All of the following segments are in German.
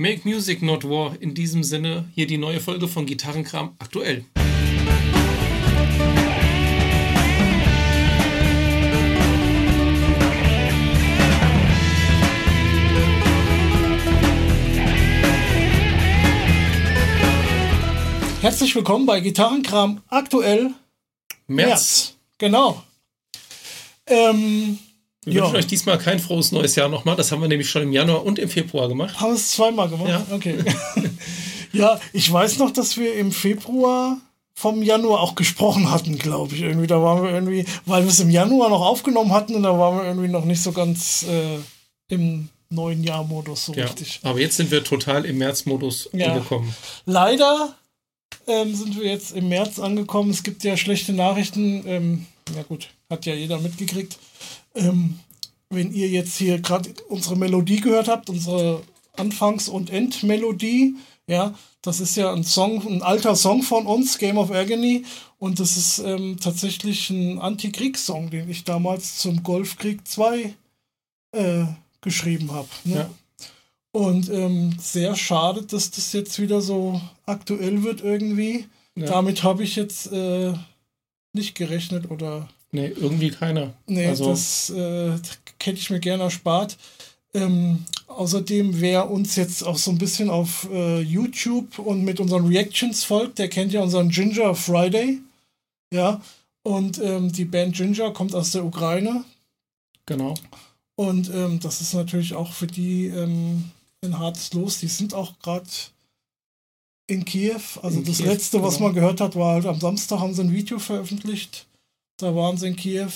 Make Music Not War. In diesem Sinne hier die neue Folge von Gitarrenkram aktuell. Herzlich willkommen bei Gitarrenkram aktuell März. März. Genau. Ähm, Wir Ja. wünschen euch diesmal kein frohes neues Jahr nochmal. Das haben wir nämlich schon im Januar und im Februar gemacht. haben wir es zweimal gemacht? Ja. Okay. ja, ich weiß noch, dass wir im Februar vom Januar auch gesprochen hatten, glaube ich. Irgendwie, da waren wir irgendwie, weil wir es im Januar noch aufgenommen hatten und da waren wir irgendwie noch nicht so ganz äh, im neuen Jahr-Modus so Ja. richtig. Aber jetzt sind wir total im März-Modus Ja. angekommen. Leider ähm, sind wir jetzt im März angekommen. Es gibt ja schlechte Nachrichten. Ähm, ja gut, hat ja jeder mitgekriegt. Ähm, wenn ihr jetzt hier gerade unsere Melodie gehört habt, unsere Anfangs- und Endmelodie, ja, das ist ja ein Song, ein alter Song von uns, Game of Agony. Und das ist ähm, tatsächlich ein Antikriegssong, den ich damals zum Golfkrieg 2 äh, geschrieben habe. Ne? Ja. Und ähm, sehr schade, dass das jetzt wieder so aktuell wird irgendwie. Ja. Damit habe ich jetzt äh, nicht gerechnet oder Nee, irgendwie keiner. nee, also, das äh, hätte ich mir gerne erspart. Ähm, außerdem, wer uns jetzt auch so ein bisschen auf äh, YouTube und mit unseren Reactions folgt, der kennt ja unseren Ginger Friday. Ja. Und ähm, die Band Ginger kommt aus der Ukraine. genau. Und ähm, das ist natürlich auch für die ähm, ein hartes Los. Die sind auch gerade in Kiew. Also In das Kiew, letzte, was genau. man gehört hat, war halt am Samstag haben sie ein Video veröffentlicht. Da waren sie in Kiew.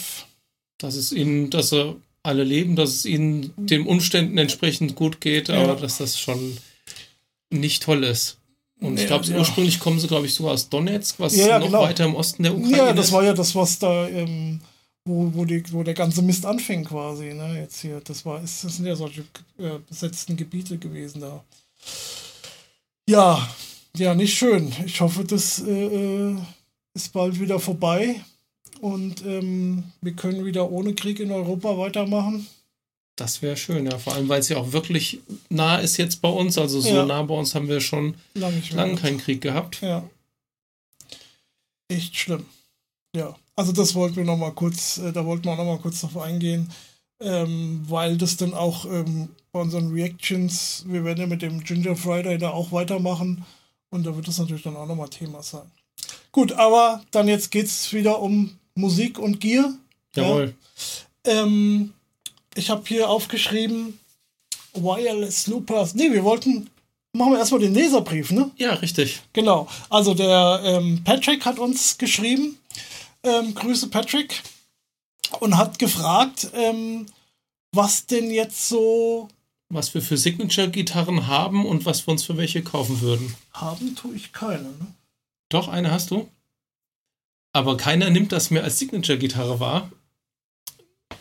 Dass es ihnen, dass sie alle leben, dass es ihnen den Umständen entsprechend gut geht, Ja. aber dass das schon nicht toll ist. Und ich glaube, ja. ursprünglich kommen sie, glaube ich, sogar aus Donetsk, was Ja, noch genau. weiter im Osten der Ukraine Ja, das ist. war ja das, was da, ähm, wo, wo, die, wo der ganze Mist anfing quasi. Ne? Jetzt hier, das war, ist, das sind ja solche äh, besetzten Gebiete gewesen da. Ja, ja, nicht schön. Ich hoffe, das äh, äh, ist bald wieder vorbei und ähm, wir können wieder ohne Krieg in Europa weitermachen. Das wäre schön, ja. Vor allem, weil es ja auch wirklich nah ist jetzt bei uns. Also so Ja. nah bei uns haben wir schon Lange lange keinen Krieg gehabt. Ja. Echt schlimm. Ja, also das wollten wir noch mal kurz, äh, da wollten wir noch mal kurz drauf eingehen, ähm, weil das dann auch ähm, bei unseren Reactions, wir werden ja mit dem Ginger Friday da auch weitermachen und da wird das natürlich dann auch noch mal Thema sein. Gut, aber dann jetzt geht's wieder um Musik und Gier. Jawohl. Ähm, ich habe hier aufgeschrieben Wireless Loopers. Nee, wir wollten, machen wir erstmal den Leserbrief, ne? Ja, richtig. Genau. Also der ähm, Patrick hat uns geschrieben. Ähm, Grüße Patrick. Und hat gefragt, ähm, was denn jetzt so Was wir für Signature-Gitarren haben und was wir uns für welche kaufen würden. haben, tue ich keine. Ne? Doch, eine hast du. Aber keiner nimmt das mehr als Signature-Gitarre wahr.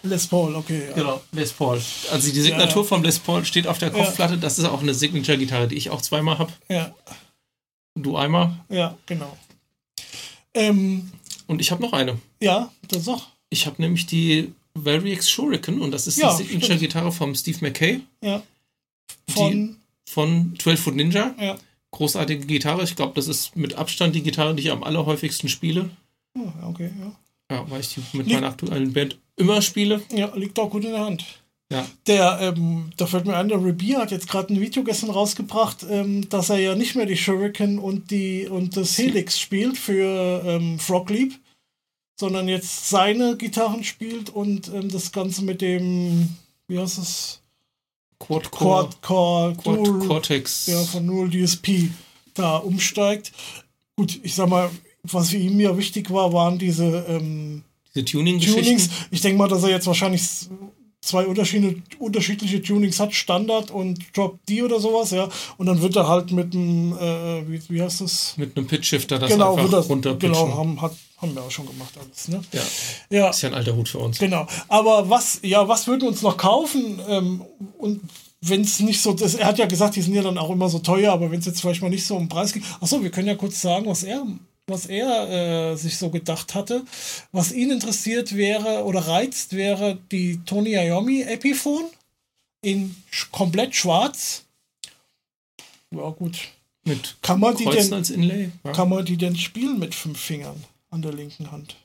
Les Paul, okay. Ja. Genau, Les Paul. Also die Signatur Ja. vom Les Paul steht auf der Kopfplatte. Das ist auch eine Signature-Gitarre, die ich auch zweimal habe. Ja, Du einmal. ja genau. Ähm, Und ich habe noch eine. ja, das auch. Ich habe nämlich die Variax Shuriken und das ist Ja, die Signature-Gitarre vom Steve McKay Ja. Von, von 12 Foot Ninja. ja. Großartige Gitarre. Ich glaube, das ist mit Abstand die Gitarre, die ich am allerhäufigsten spiele. Oh, okay, ja. Ja, weil ich die mit Liegt- meiner aktuellen Band immer spiele. Ja, liegt auch gut in der Hand. Ja. Der, ähm, da fällt mir ein, der Rebier hat jetzt gerade ein Video gestern rausgebracht, ähm, dass er ja nicht mehr die Shuriken und die und das Helix spielt für ähm, Frog Leap, sondern jetzt seine Gitarren spielt und ähm, das Ganze mit dem, wie heißt es? Quad-Core, Quad Core Quad Cortex. ja, von Null DSP da umsteigt. Gut, ich sag mal, was für ihn mir wichtig war, waren diese ähm, Diese Tuning-Geschichten. Tunings. Ich denke mal, dass er jetzt wahrscheinlich zwei unterschiedliche, unterschiedliche Tunings hat, Standard und Drop D oder sowas, ja. Und dann wird er halt mit einem, äh, wie, wie heißt das? Mit einem Pitch-Shifter das genau, einfach das, runterpitchen. genau, haben, hat, haben wir auch schon gemacht alles, ne? Ja, Ja, ist ja ein alter Hut für uns. genau. Aber was, ja, was würden wir uns noch kaufen? Ähm, und wenn es nicht so, das, er hat ja gesagt, die sind ja dann auch immer so teuer, aber wenn es jetzt vielleicht mal nicht so um den Preis geht. Achso, wir können ja kurz sagen, was er, was er äh, sich so gedacht hatte. Was ihn interessiert wäre oder reizt, wäre die Tony Iommi Epiphone in sch komplett schwarz. Ja, gut. Mit Kann man die denn, als Inlay. Ja. kann man die denn spielen mit fünf Fingern an der linken Hand?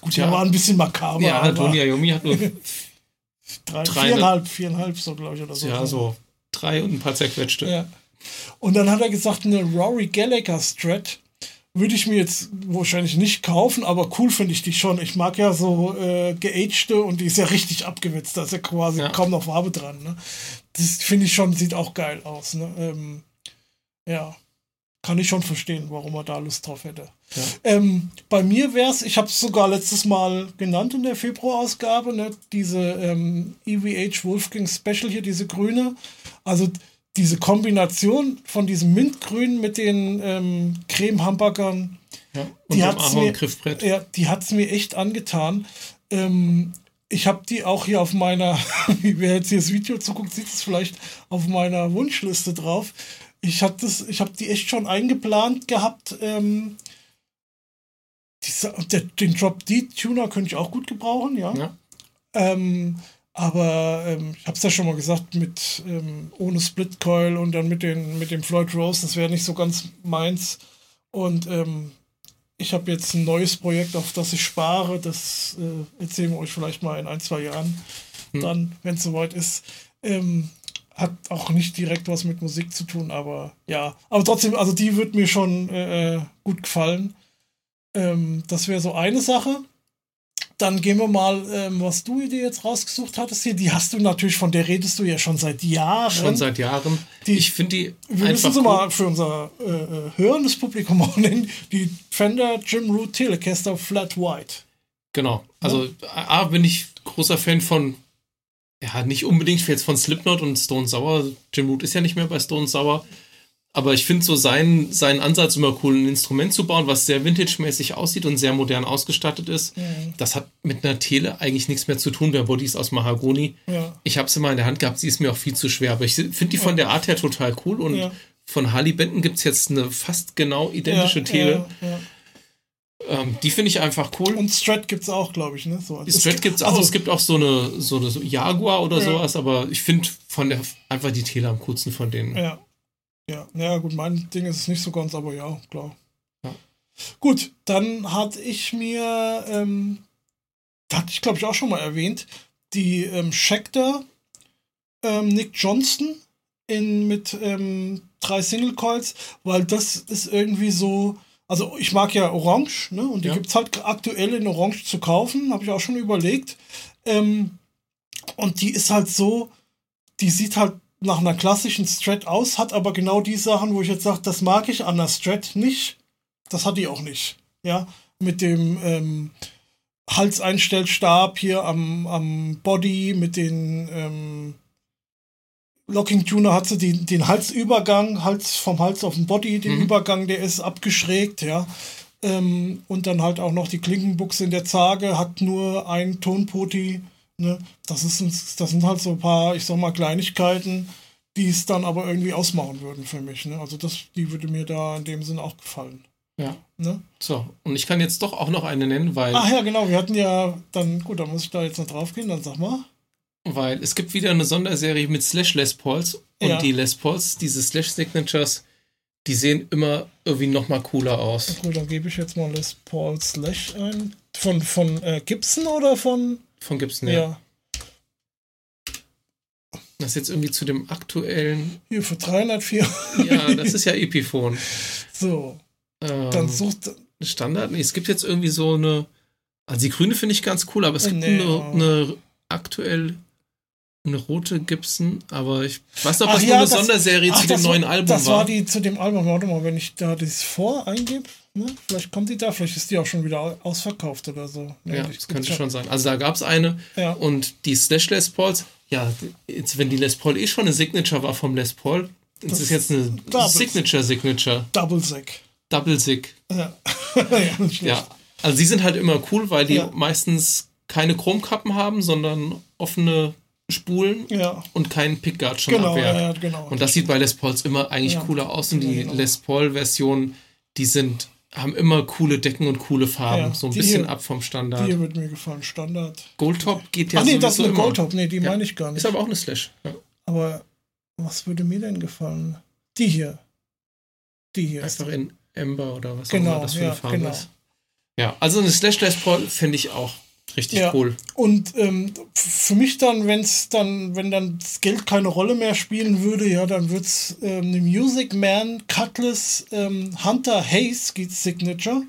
Gut, ja, war ein bisschen makaber. ja, aber Tony Iommi hat nur drei, drei- viereinhalb, viereinhalb so, glaube ich, oder so. ja, so drei und ein paar zerquetschte. Ja. Und dann hat er gesagt, eine Rory Gallagher Strat würde ich mir jetzt wahrscheinlich nicht kaufen, aber cool finde ich die schon. Ich mag ja so äh, geagte und die ist ja richtig abgewetzt. Da ist ja quasi Ja. kaum noch Farbe dran. Ne? Das finde ich schon, sieht auch geil aus. Ne? Ähm, ja, kann ich schon verstehen, warum er da Lust drauf hätte. Ja. Ähm, bei mir wäre es, ich habe es sogar letztes Mal genannt in der Februarausgabe, ne? diese ähm, EVH Wolfgang Special hier, diese grüne. Also diese Kombination von diesem Mintgrün mit den ähm, Creme-Hamburgern, Ja. Und Die dem hat's mir- ja, die hat es mir echt angetan. Ähm, ich habe die auch hier auf meiner, wer jetzt hier das Video zuguckt, sieht es vielleicht auf meiner Wunschliste drauf. Ich habe habe die echt schon eingeplant gehabt. Ähm, dieser, der, den Drop D Tuner könnte ich auch gut gebrauchen, ja. Ja. Ähm, aber ähm, ich habe es ja schon mal gesagt, mit ähm, ohne Split Coil und dann mit, den, mit dem Floyd Rose, das wäre nicht so ganz meins. Und ähm, ich habe jetzt ein neues Projekt, auf das ich spare. Das äh, erzählen wir euch vielleicht mal in ein, zwei Jahren. Dann, wenn es soweit ist. Ähm, hat auch nicht direkt was mit Musik zu tun, aber ja. Aber trotzdem, also die wird mir schon äh, gut gefallen. Ähm, das wäre so eine Sache. Dann gehen wir mal, ähm, was du dir jetzt rausgesucht hattest hier. Die hast du natürlich, von der redest du ja schon seit Jahren. Schon seit Jahren. Die- ich finde die Wir müssen sie mal für unser äh, äh, hörendes Publikum auch nennen. Die Fender Jim Root Telecaster Flat White. Genau. Also A, bin ich großer Fan von, ja, nicht unbedingt jetzt von Slipknot und Stone Sour. Jim Root ist ja nicht mehr bei Stone Sour. Aber ich finde so seinen, seinen Ansatz immer cool, ein Instrument zu bauen, was sehr vintage-mäßig aussieht und sehr modern ausgestattet ist. Das hat mit einer Tele eigentlich nichts mehr zu tun. Der Body ist aus Mahagoni. Ja. Ich habe sie mal in der Hand gehabt, sie ist mir auch viel zu schwer. Aber ich finde die von der Art her total cool. Und Ja. von Harley Benton gibt es jetzt eine fast genau identische ja, Tele. Ja, ja. Ähm, die finde ich einfach cool. Und Strat gibt es auch, glaube ich. Ne? So, Die Strat gibt es auch. also, es gibt auch so eine, so eine so Jaguar oder Ja. sowas, aber ich finde von der einfach die Tele am coolsten von denen. Ja. Ja, naja, gut, mein Ding ist es nicht so ganz, aber ja, klar. Ja. Gut, dann hatte ich mir, ähm, da hatte ich glaube ich auch schon mal erwähnt, die ähm, Schecter ähm, Nick Johnston in, mit ähm, drei Single Coils, weil das ist irgendwie so, also ich mag ja Orange, ne? Und die Ja. gibt's halt aktuell in Orange zu kaufen, habe ich auch schon überlegt. Ähm, und die ist halt so, die sieht halt nach einer klassischen Strat aus, hat aber genau die Sachen, wo ich jetzt sage, das mag ich an der Strat nicht. Das hat die auch nicht. Ja, mit dem ähm, Halseinstellstab hier am, am Body, mit den ähm, Locking Tuner hat sie den, den Halsübergang, Hals vom Hals auf den Body, den Mhm. Übergang, der ist abgeschrägt, ja. Ähm, und dann halt auch noch die Klinkenbuchse in der Zage, hat nur ein Tonpoti. Ne? Das, ist, das sind halt so ein paar, ich sag mal, Kleinigkeiten, die es dann aber irgendwie ausmachen würden für mich. Ne? Also das, die würde mir da in dem Sinn auch gefallen. Ja. Ne? So, und ich kann jetzt doch auch noch eine nennen, weil, Ach ja, genau, wir hatten ja dann, gut, da muss ich da jetzt noch drauf gehen, dann sag mal. weil es gibt wieder eine Sonderserie mit Slash Les Pauls und Ja. die Les Pauls, diese Slash Signatures, die sehen immer irgendwie noch mal cooler aus. Gut, dann gebe ich jetzt mal Les Paul Slash ein. Von, von äh, Gibson oder von. Von Gibson, Ja. ja. Das ist jetzt irgendwie zu dem aktuellen, Hier für 304. ja, das ist ja Epiphone. So, Ähm, dann sucht. Standard? Nee, es gibt jetzt irgendwie so eine. Also die grüne finde ich ganz cool, aber es gibt Nee, eine, eine aktuell eine rote Gibson, aber ich weiß Ach das ja, eine das- Sonderserie Ach, zu dem das neuen war, Album Das war. war die zu dem Album. Warte mal, wenn ich da das vor eingebe, ne? vielleicht kommt die da, vielleicht ist die auch schon wieder au- ausverkauft oder so. Ne, ja, das könnte schon sein. Also da gab es eine Ja. und die Slash Les Pauls, ja, jetzt, wenn die Les Paul eh schon eine Signature war vom Les Paul, das, Das ist jetzt eine. Signature Signature, Double Sack. Double Sig. Ja. ja, also die sind halt immer cool, weil die meistens keine Chromkappen haben, sondern offene Spulen Ja, und keinen Pickguard schon genau, ja, genau. Und das sieht bei Les Pauls immer eigentlich Ja. cooler aus und die genau. Les Paul-Versionen, die sind, haben immer coole Decken und coole Farben, so ein die bisschen hier- ab vom die Standard. hier wird mir gefallen, Standard. Goldtop geht ja Ach nee, das ist eine immer. Goldtop. Nee, die meine ich gar nicht. Ist aber auch eine Slash. Aber was würde mir denn gefallen? Die hier. Die hier. Einfach in Ember oder was Genau, auch immer das für eine Farbe genau. ist. Ja, also eine Slash Les Paul finde ich auch richtig Ja. cool. Und ähm, für mich dann, wenn es dann, wenn dann das Geld keine Rolle mehr spielen würde, ja, dann wird es ähm, eine Music Man Cutlass ähm, Hunter Hayes Signature.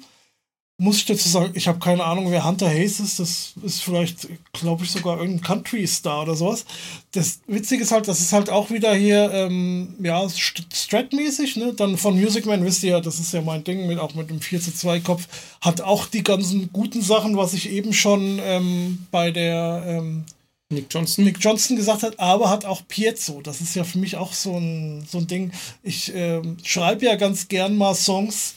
Muss ich dazu sagen, ich habe keine Ahnung, wer Hunter Hayes ist. Das ist vielleicht, glaube ich, sogar irgendein Country-Star oder sowas. Das Witzige ist halt, das ist halt auch wieder hier, ähm, ja, St- Strat-mäßig, ne? Dann von Music Man, wisst ihr ja, das ist ja mein Ding, mit, auch mit dem 4 zu 2 Kopf, hat auch die ganzen guten Sachen, was ich eben schon ähm, bei der ähm, Nick Johnson. Nick Johnson gesagt hat, aber hat auch Piezo. Das ist ja für mich auch so ein, so ein Ding. Ich ähm, schreibe ja ganz gern mal Songs,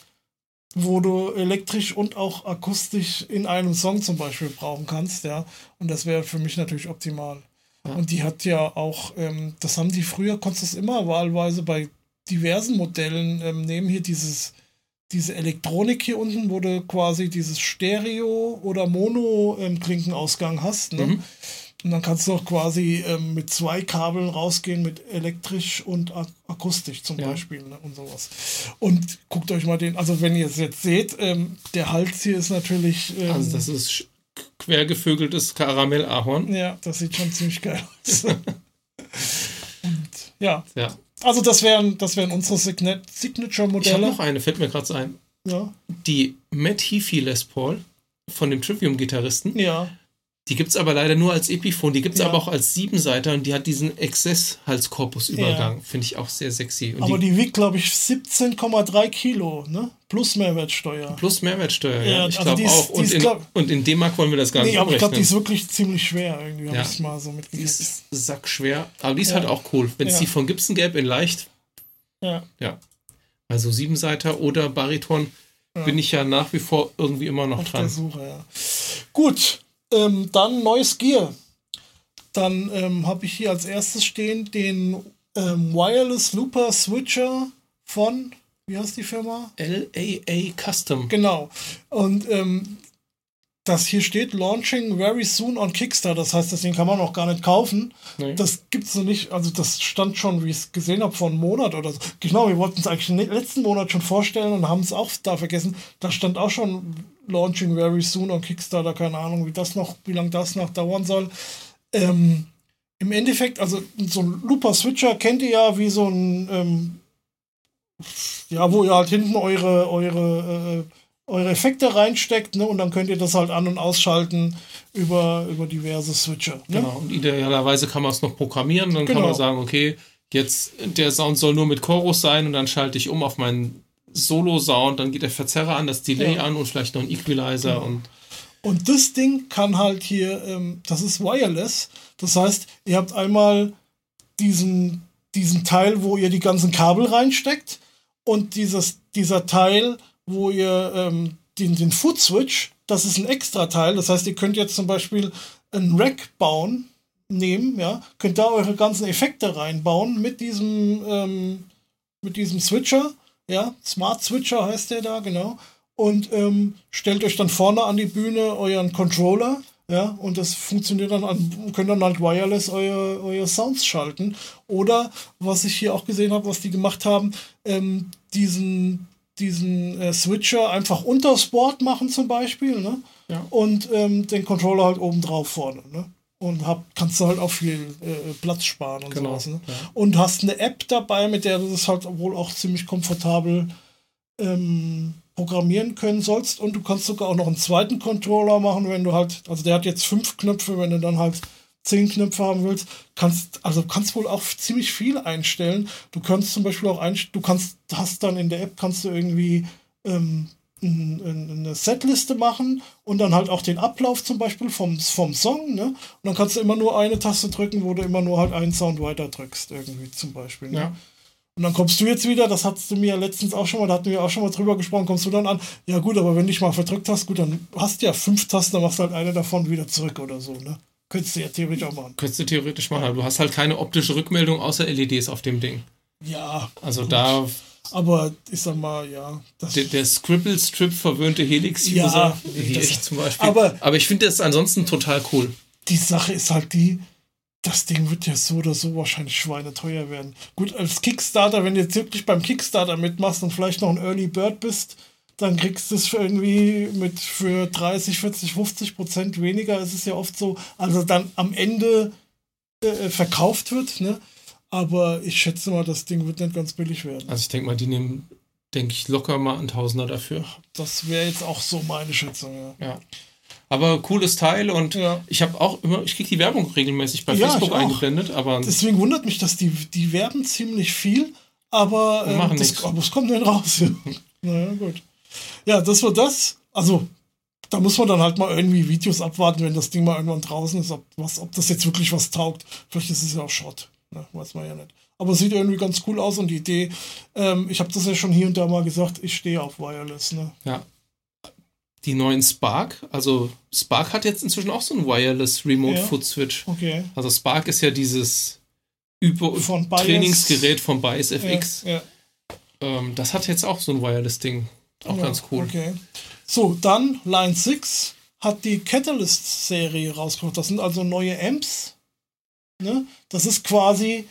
wo du elektrisch und auch akustisch in einem Song zum Beispiel brauchen kannst, ja. Und das wäre für mich natürlich optimal. Ja. Und die hat ja auch, ähm, das haben die früher, konntest du es immer wahlweise bei diversen Modellen ähm, nehmen, hier dieses, diese Elektronik hier unten, wo du quasi dieses Stereo- oder Mono-Klinkenausgang hast, ne? Mhm. Und dann kannst du auch quasi ähm, mit zwei Kabeln rausgehen, mit elektrisch und ak akustisch zum Ja. Beispiel ne, und sowas. Und guckt euch mal den, also wenn ihr es jetzt seht, ähm, der Hals hier ist natürlich, ähm, Also das ist quergevögeltes Karamell-Ahorn. ja, das sieht schon ziemlich geil aus. und ja, Ja. also das wären, das wären unsere Signa Ich habe Signature-Modelle. noch eine, fällt mir gerade ein. Ja, Die Matt Heafy Les Paul von dem Trivium-Gitarristen. ja, Die gibt es aber leider nur als Epiphone. Die gibt es Ja. aber auch als Siebenseiter und die hat diesen Exzess-Halskorpusübergang. Finde ich auch sehr sexy. Und aber die, die wiegt, glaube ich, 17,3 Kilo, ne? Plus Mehrwertsteuer. plus Mehrwertsteuer, ja. Ja, ich also glaube die auch. die Und ist, in, glaub- und in D-Mark wollen wir das gar Nee, nicht aber ich glaube, die umrechnen. ist wirklich ziemlich schwer irgendwie, habe Ja. ich mal so Die mitgekriegt. ist sackschwer. Aber die ist Ja. halt auch cool. Wenn es Ja. die von Gibson gäbe in leicht, Ja. ja. Also Siebenseiter oder Bariton Ja. bin ich ja nach wie vor irgendwie immer noch Auf der dran. Suche, ja. Gut, ähm, dann neues Gear. Dann ähm, habe ich hier als erstes stehen den ähm, Wireless Looper Switcher von, wie heißt die Firma? LAA Custom. Genau. Und ähm, das hier steht Launching very soon on Kickstarter. Das heißt, deswegen kann man noch gar nicht kaufen. Nee. Das gibt's noch nicht. Also das stand schon, wie ich es gesehen habe, vor einem Monat oder so. Genau, wir wollten es eigentlich letzten Monat schon vorstellen und haben es auch da vergessen. Da stand auch schon Launching very soon on Kickstarter. Keine Ahnung, wie das noch, wie lange das noch dauern soll. Ähm, Im Endeffekt, also so ein Looper Switcher kennt ihr ja wie so ein ähm, ja, wo ihr halt hinten eure, eure, äh, eure Effekte reinsteckt, ne? Und dann könnt ihr das halt an- und ausschalten über, über diverse Switcher. Ne? Genau. Und idealerweise kann man es noch programmieren. Dann Genau. kann man sagen, okay, jetzt der Sound soll nur mit Chorus sein und dann schalte ich um auf meinen Solo-Sound, dann geht der Verzerrer an, das Delay Ja. an und vielleicht noch ein Equalizer Genau. und Und das Ding kann halt hier, ähm, das ist wireless. Das heißt, ihr habt einmal diesen, diesen Teil, wo ihr die ganzen Kabel reinsteckt und dieses, dieser Teil, wo ihr ähm, den, den Foot Switch, das ist ein extra Teil. Das heißt, ihr könnt jetzt zum Beispiel ein Rack bauen, nehmen, ja, könnt da eure ganzen Effekte reinbauen mit diesem, ähm, mit diesem Switcher, ja, Smart Switcher heißt der da, genau. Und ähm, stellt euch dann vorne an die Bühne euren Controller, ja, und das funktioniert dann an, könnt dann halt wireless euer, euer Sounds schalten. Oder, was ich hier auch gesehen habe, was die gemacht haben, ähm, diesen, diesen äh, Switcher einfach unters Board machen zum Beispiel, ne? Ja. Und ähm, den Controller halt oben drauf vorne, ne? Und hab, kannst du halt auch viel äh, Platz sparen und Genau, sowas. Ne? ja. Und hast eine App dabei, mit der du das halt wohl auch ziemlich komfortabel ähm, programmieren können sollst. Und du kannst sogar auch noch einen zweiten Controller machen, wenn du halt, also der hat jetzt fünf Knöpfe, wenn du dann halt zehn Knöpfe haben willst, kannst, also kannst wohl auch ziemlich viel einstellen. Du kannst zum Beispiel auch einstellen, du kannst, hast dann in der App kannst du irgendwie ähm, ein- ein- eine Setliste machen und dann halt auch den Ablauf zum Beispiel vom, vom Song, ne? Und dann kannst du immer nur eine Taste drücken, wo du immer nur halt einen Sound weiter drückst, irgendwie zum Beispiel. Ne? Ja. Und dann kommst du jetzt wieder, das hattest du mir ja letztens auch schon mal, da hatten wir auch schon mal drüber gesprochen, kommst du dann an, ja gut, aber wenn du dich mal verdrückt hast, gut, dann hast du ja fünf Tasten, dann machst du halt eine davon wieder zurück oder so, ne? Könntest du ja theoretisch auch machen. könntest du theoretisch machen. Aber du hast halt keine optische Rückmeldung außer LEDs auf dem Ding. Ja, Also da aber ich sag mal, ja. Der, der Scribble-Strip verwöhnte Helix-User, Ja, wie ich zum Beispiel. aber- aber ich finde das ansonsten total cool. die Sache ist halt die, das Ding wird ja so oder so wahrscheinlich schweineteuer werden. Gut, als Kickstarter, wenn du jetzt wirklich beim Kickstarter mitmachst und vielleicht noch ein Early Bird bist, dann kriegst du es für irgendwie mit für 30, 40, 50 Prozent weniger. Es ist ja oft so, also dann am Ende äh, verkauft wird, ne? Aber ich schätze mal, das Ding wird nicht ganz billig werden. Also ich denke mal, die nehmen, denke ich, locker mal ein Tausender dafür. Das wäre jetzt auch so meine Schätzung, ja. Ja. Aber cooles Teil und Ja. ich habe auch immer, ich kriege die Werbung regelmäßig bei Ja, Facebook eingeblendet, aber Deswegen wundert mich, dass die, die werben ziemlich viel, aber, machen das, aber es kommt nicht raus. Ja. naja, gut. Ja, das war das. Also, da muss man dann halt mal irgendwie Videos abwarten, wenn das Ding mal irgendwann draußen ist, ob, was, ob das jetzt wirklich was taugt. Vielleicht ist es ja auch Schrott. Ne, weiß man ja nicht. Aber es sieht irgendwie ganz cool aus und die Idee, ähm, ich habe das ja schon hier und da mal gesagt, ich stehe auf Wireless. Ne? ja. Die neuen Spark, also Spark hat jetzt inzwischen auch so ein Wireless Remote Ja. Foot Switch. Okay. Also Spark ist ja dieses Übe Von. Trainingsgerät von Bias FX. Ja, ja. Ähm, das hat jetzt auch so ein Wireless-Ding. Auch Ja, ganz cool. Okay. So, dann Line 6 hat die Catalyst-Serie rausgebracht. Das sind also neue Amps. Ne? Das ist quasi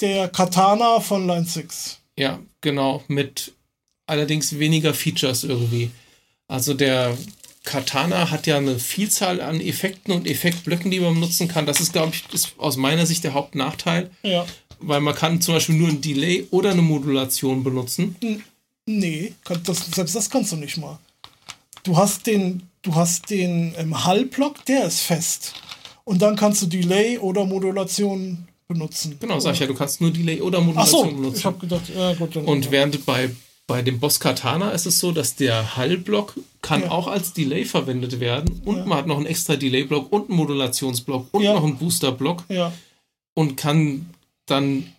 der Katana von Line 6. Ja, genau. Mit allerdings weniger Features irgendwie. Also der Katana hat ja eine Vielzahl an Effekten und Effektblöcken, die man nutzen kann. Das ist, glaube ich, ist aus meiner Sicht der Hauptnachteil, Ja. weil man kann zum Beispiel nur ein Delay oder eine Modulation benutzen. Nee, das, selbst das kannst du nicht mal. Du hast den, du hast den ähm, Hallblock, der ist fest. Und dann kannst du Delay oder Modulation benutzen. Genau, sag ich ja, du kannst nur Delay oder Ach Modulation so, ich benutzen. habe gedacht, ja gut. Dann, Und während bei, bei dem Boss Katana ist es so, dass der Hallblock kann Ja. auch als Delay verwendet werden und Ja. man hat noch einen extra Delay-Block und einen Modulationsblock und Ja. noch einen Booster-Block ja, und kann dann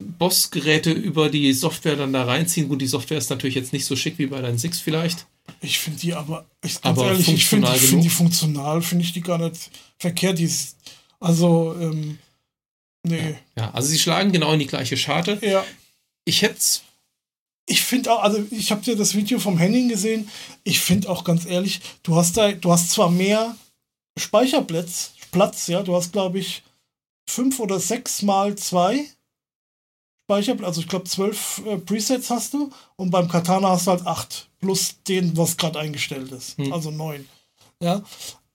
Bossgeräte über die Software dann da reinziehen. Gut, die Software ist natürlich jetzt nicht so schick wie bei deinen Six vielleicht. Ich finde die aber, ich, ganz Aber ehrlich, ich finde find die funktional, finde ich die gar nicht verkehrt. Die ist, also, ähm, nee. Ja, also sie schlagen genau in die gleiche Scharte. Ja. Ich hätte Ich finde auch, also ich habe dir das Video vom Henning gesehen. Ich finde auch ganz ehrlich, du hast da, du hast zwar mehr Speicherplatz, Platz, ja, du hast glaube ich fünf oder sechs mal zwei Speicherplatz, also ich glaube zwölf äh, Presets hast du und beim Katana hast du halt acht plus den, was gerade eingestellt ist, Hm. also neun, ja.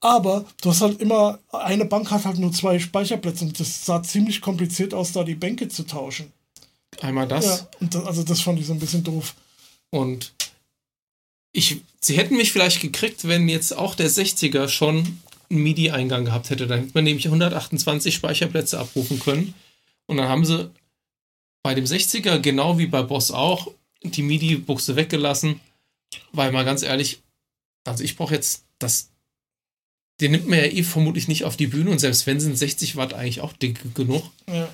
Aber du hast halt immer, eine Bank hat halt nur zwei Speicherplätze und das sah ziemlich kompliziert aus, da die Bänke zu tauschen. einmal das. Ja, das, also das fand ich so ein bisschen doof. Und ich, sie hätten mich vielleicht gekriegt, wenn jetzt auch der 60er schon einen MIDI-Eingang gehabt hätte. Dann hätte man nämlich 128 Speicherplätze abrufen können. Und dann haben sie bei dem 60er, genau wie bei Boss auch, die MIDI-Buchse weggelassen. Weil mal ganz ehrlich, also ich brauche jetzt das. Den nimmt man ja eh vermutlich nicht auf die Bühne und selbst wenn sind 60 Watt eigentlich auch dick genug. Ja,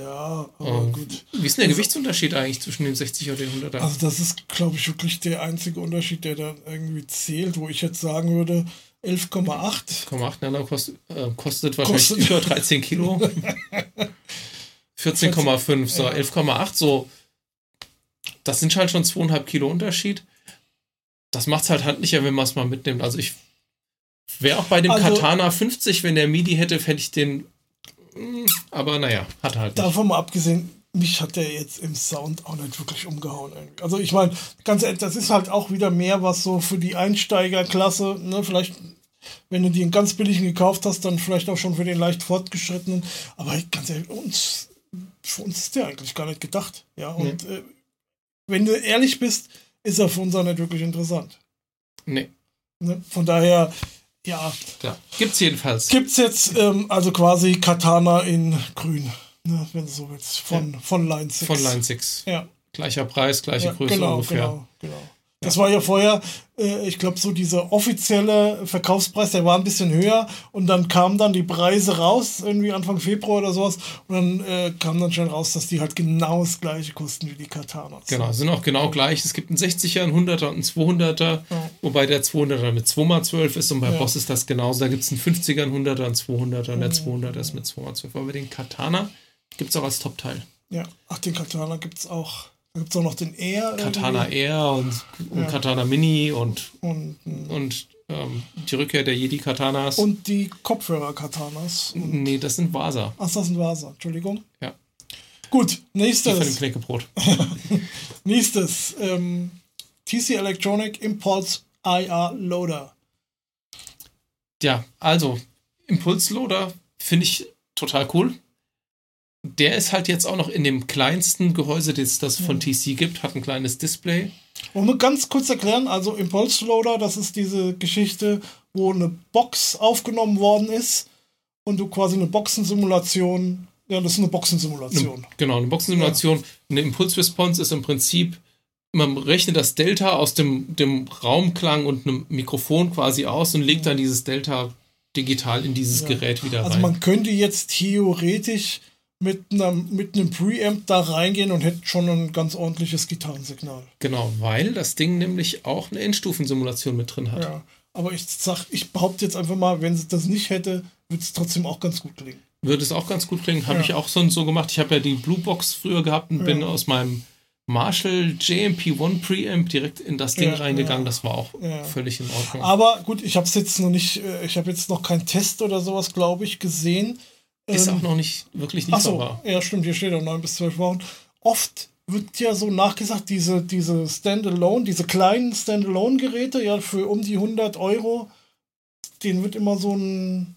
ja aber Ähm, gut. Wie ist denn der Gewichtsunterschied eigentlich zwischen dem 60er und dem 100er? Also das ist, glaube ich, wirklich der einzige Unterschied, der dann irgendwie zählt, wo ich jetzt sagen würde, 11,8. 8,8 Nano kostet, äh, kostet wahrscheinlich Kostet- über 13 Kilo. 14,5, so Ja. 11,8, so. Das sind halt schon 2,5 Kilo Unterschied. Das macht es halt handlicher, wenn man es mal mitnimmt. Also ich wäre auch bei dem Also- Katana 50, wenn der MIDI hätte, hätte ich den. mm, Aber naja, hat halt nicht. Davon mal abgesehen, mich hat der jetzt im Sound auch nicht wirklich umgehauen. Irgendwie. Also ich meine, ganz ehrlich, das ist halt auch wieder mehr was so für die Einsteigerklasse. Ne? Vielleicht, wenn du den ganz billigen gekauft hast, dann vielleicht auch schon für den leicht fortgeschrittenen. Aber ganz ehrlich, uns, für uns ist der eigentlich gar nicht gedacht. Ja, und äh, wenn du ehrlich bist, ist er für uns auch nicht wirklich interessant. Nee, Ne? Von daher, ja, ja. Gibt's jedenfalls. gibt's jetzt ähm, also quasi Katana in grün, ne, wenn du so willst, von, von Line 6. Von Line 6. Ja, Gleicher Preis, gleiche ja Größe genau, ungefähr. genau, genau. Das war ja vorher, äh, ich glaube, so dieser offizielle Verkaufspreis, der war ein bisschen höher und dann kamen dann die Preise raus, irgendwie Anfang Februar oder sowas, und dann äh, kam dann schon raus, dass die halt genau das gleiche kosten wie die Katanas. Genau, sind auch genau gleich. Es gibt einen 60er, einen 100er und einen 200er, Ja. wobei der 200er mit 2x12 ist und bei Ja. Boss ist das genauso. Da gibt es einen 50er, einen 100er, einen 200er und der 200er ist mit 2x12. Aber den Katana gibt es auch als Top-Teil. Ja, ach, den Katana gibt's auch. Da gibt's auch noch den Air. Katana irgendwie. Air und, und Ja. Katana Mini und, Und, und ähm, die Rückkehr der Jedi-Katanas. Und die Kopfhörer-Katanas. Nee, das sind Vasa. Ach, das sind Vasa. Entschuldigung. Ja. Gut, Die von dem nächstes. Knäckebrot. Nächstes. Ähm, TC Electronic Impulse IR Loader. Ja, also Impulsloader finde ich total cool. Der ist halt jetzt auch noch in dem kleinsten Gehäuse, das das von TC gibt, hat ein kleines Display. Wir ganz kurz erklären, also Impulse Loader, das ist diese Geschichte, wo eine Box aufgenommen worden ist und du quasi eine Boxensimulation, ja, das ist eine Boxensimulation. Genau, eine Boxensimulation. Eine Impulsresponse ist im Prinzip, man rechnet das Delta aus dem, dem Raumklang und einem Mikrofon quasi aus und legt dann dieses Delta digital in dieses Gerät wieder Also rein. man könnte jetzt theoretisch mit einem, mit einem Preamp da reingehen und hätte schon ein ganz ordentliches Gitarrensignal. genau, weil das Ding nämlich auch eine Endstufensimulation mit drin hat. Ja. Aber ich sag, ich behaupte jetzt einfach mal, wenn sie das nicht hätte, würde es trotzdem auch ganz gut klingen. Würde es auch ganz gut klingen. Habe Ja. ich auch so, so gemacht. Ich habe ja die Blue Box früher gehabt und bin Ja. aus meinem Marshall JMP1 Preamp direkt in das Ding Ja, reingegangen. ja. Das war auch Ja. völlig in Ordnung. Aber gut, ich habe es jetzt noch nicht, äh, ich habe jetzt noch keinen Test oder sowas, glaube ich, gesehen. Ist Ähm, auch noch nicht wirklich Ach so, lieferbar. ja, stimmt, hier steht auch 9 bis 12 Wochen. Oft wird ja so nachgesagt, diese, diese Standalone, diese kleinen Standalone-Geräte, ja, für um die 100 Euro, denen wird immer so ein,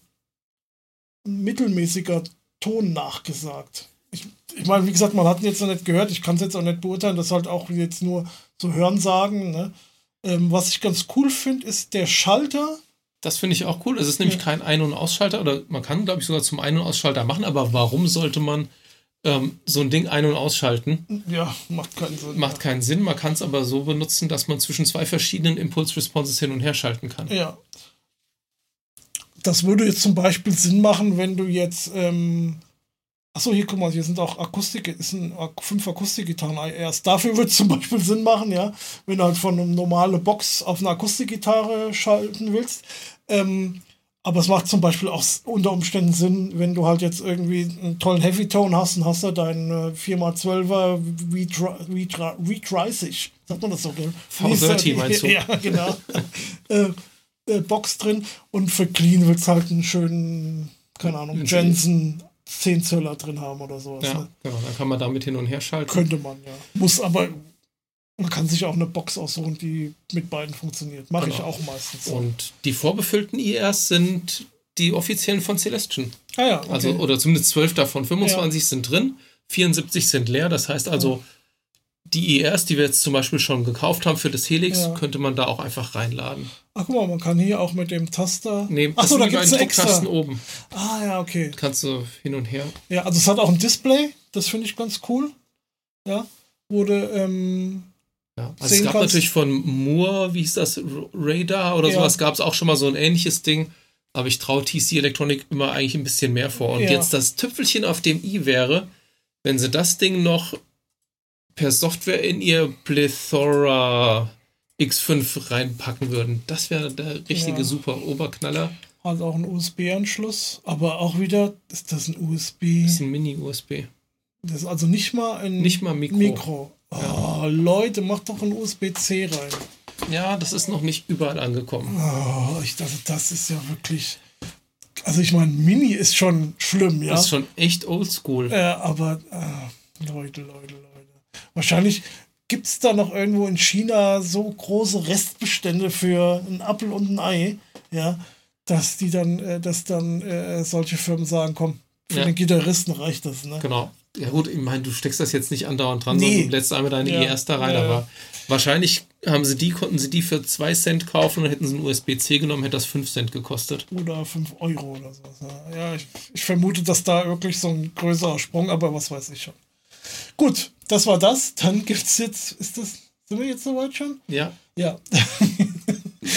mittelmäßiger Ton nachgesagt. Ich, ich meine, wie gesagt, man hat ihn jetzt noch nicht gehört, ich kann es jetzt auch nicht beurteilen, das halt auch jetzt nur so Hörensagen. Ne? Ähm, was ich ganz cool finde, ist der Schalter. Das finde ich auch cool. Es ist nämlich Ja. kein Ein- und Ausschalter oder man kann, glaube ich, sogar zum Ein- und Ausschalter machen. Aber warum sollte man ähm, so ein Ding ein- und ausschalten? Ja, macht keinen Sinn. Macht keinen Sinn. Man kann es aber so benutzen, dass man zwischen zwei verschiedenen Impulse-Responses hin und her schalten kann. Ja. Das würde jetzt zum Beispiel Sinn machen, wenn du jetzt. Ähm, Achso, hier guck mal, hier sind auch Akustik, ist ein fünf Akustikgitarren erst. Dafür würde es zum Beispiel Sinn machen, ja, wenn du halt von einer normalen Box auf eine Akustikgitarre schalten willst. Ähm, aber es macht zum Beispiel auch unter Umständen Sinn, wenn du halt jetzt irgendwie einen tollen Heavy-Tone hast und hast da deinen äh, 4x12er V30, V30, sagt man das so, gell? V30 meinst du? Ja, genau. äh, äh, Box drin und für Clean willst du halt einen schönen, keine Ahnung, Jensen 10 Zöller drin haben oder sowas. Ja, Ne? genau. Dann kann man damit hin und her schalten. Könnte man, ja. Muss aber, man kann sich auch eine Box aussuchen, die mit beiden funktioniert. Mache ich Genau. auch meistens. So. Und die vorbefüllten IRs sind die offiziellen von Celestion. ah ja, okay. Also, oder zumindest 12 davon. 25 sind drin, 74 sind leer. Das heißt also, die IRs, die wir jetzt zum Beispiel schon gekauft haben für das Helix, Ja. könnte man da auch einfach reinladen. Ach guck mal, man kann hier auch mit dem Taster. Nee, Ach so, da eine extra. Drucktasten oben. Ah ja, okay. Kannst du hin und her. Ja, also es hat auch ein Display, das finde ich ganz cool. Ja, wurde, ähm, Ja. Also es gab kannst- natürlich von Moore, wie hieß das, Radar oder Ja. sowas, gab es auch schon mal so ein ähnliches Ding. Aber ich traue TC Electronic immer eigentlich ein bisschen mehr vor. Und Ja. jetzt das Tüpfelchen auf dem i wäre, wenn sie das Ding noch per Software in ihr Plethora X5 reinpacken würden. Das wäre der richtige Ja. super Oberknaller. hat auch einen USB-Anschluss, aber auch wieder, ist das ein USB? Das ist ein Mini-USB. Das ist also nicht mal ein Nicht mal Mikro. Mikro. Oh, Leute, macht doch ein USB-C rein. Ja, das ist noch nicht überall angekommen. Oh, ich dachte, das ist ja wirklich. Also ich meine, Mini ist schon schlimm, ja. Das ist schon echt oldschool. äh, aber ah, Leute, Leute, Leute. Wahrscheinlich gibt es da noch irgendwo in China so große Restbestände für einen Apfel und ein Ei, ja, dass die dann, äh, dass dann äh, solche Firmen sagen, komm, für Ja. den Gitarristen reicht das, ne? Genau. Ja gut, ich meine, du steckst das jetzt nicht andauernd dran, Nee. sondern du lädst einmal deine Ja. ERs da rein, Ja. aber wahrscheinlich haben sie die, konnten sie die für 2 Cent kaufen und hätten sie einen USB-C genommen, hätte das 5 Cent gekostet. Oder 5 Euro oder. Ja, ja ich, ich vermute, dass da wirklich so ein größerer Sprung, aber was weiß ich schon. Gut, das war das. Dann gibt's jetzt, ist das, sind wir jetzt soweit schon? Ja. Ja.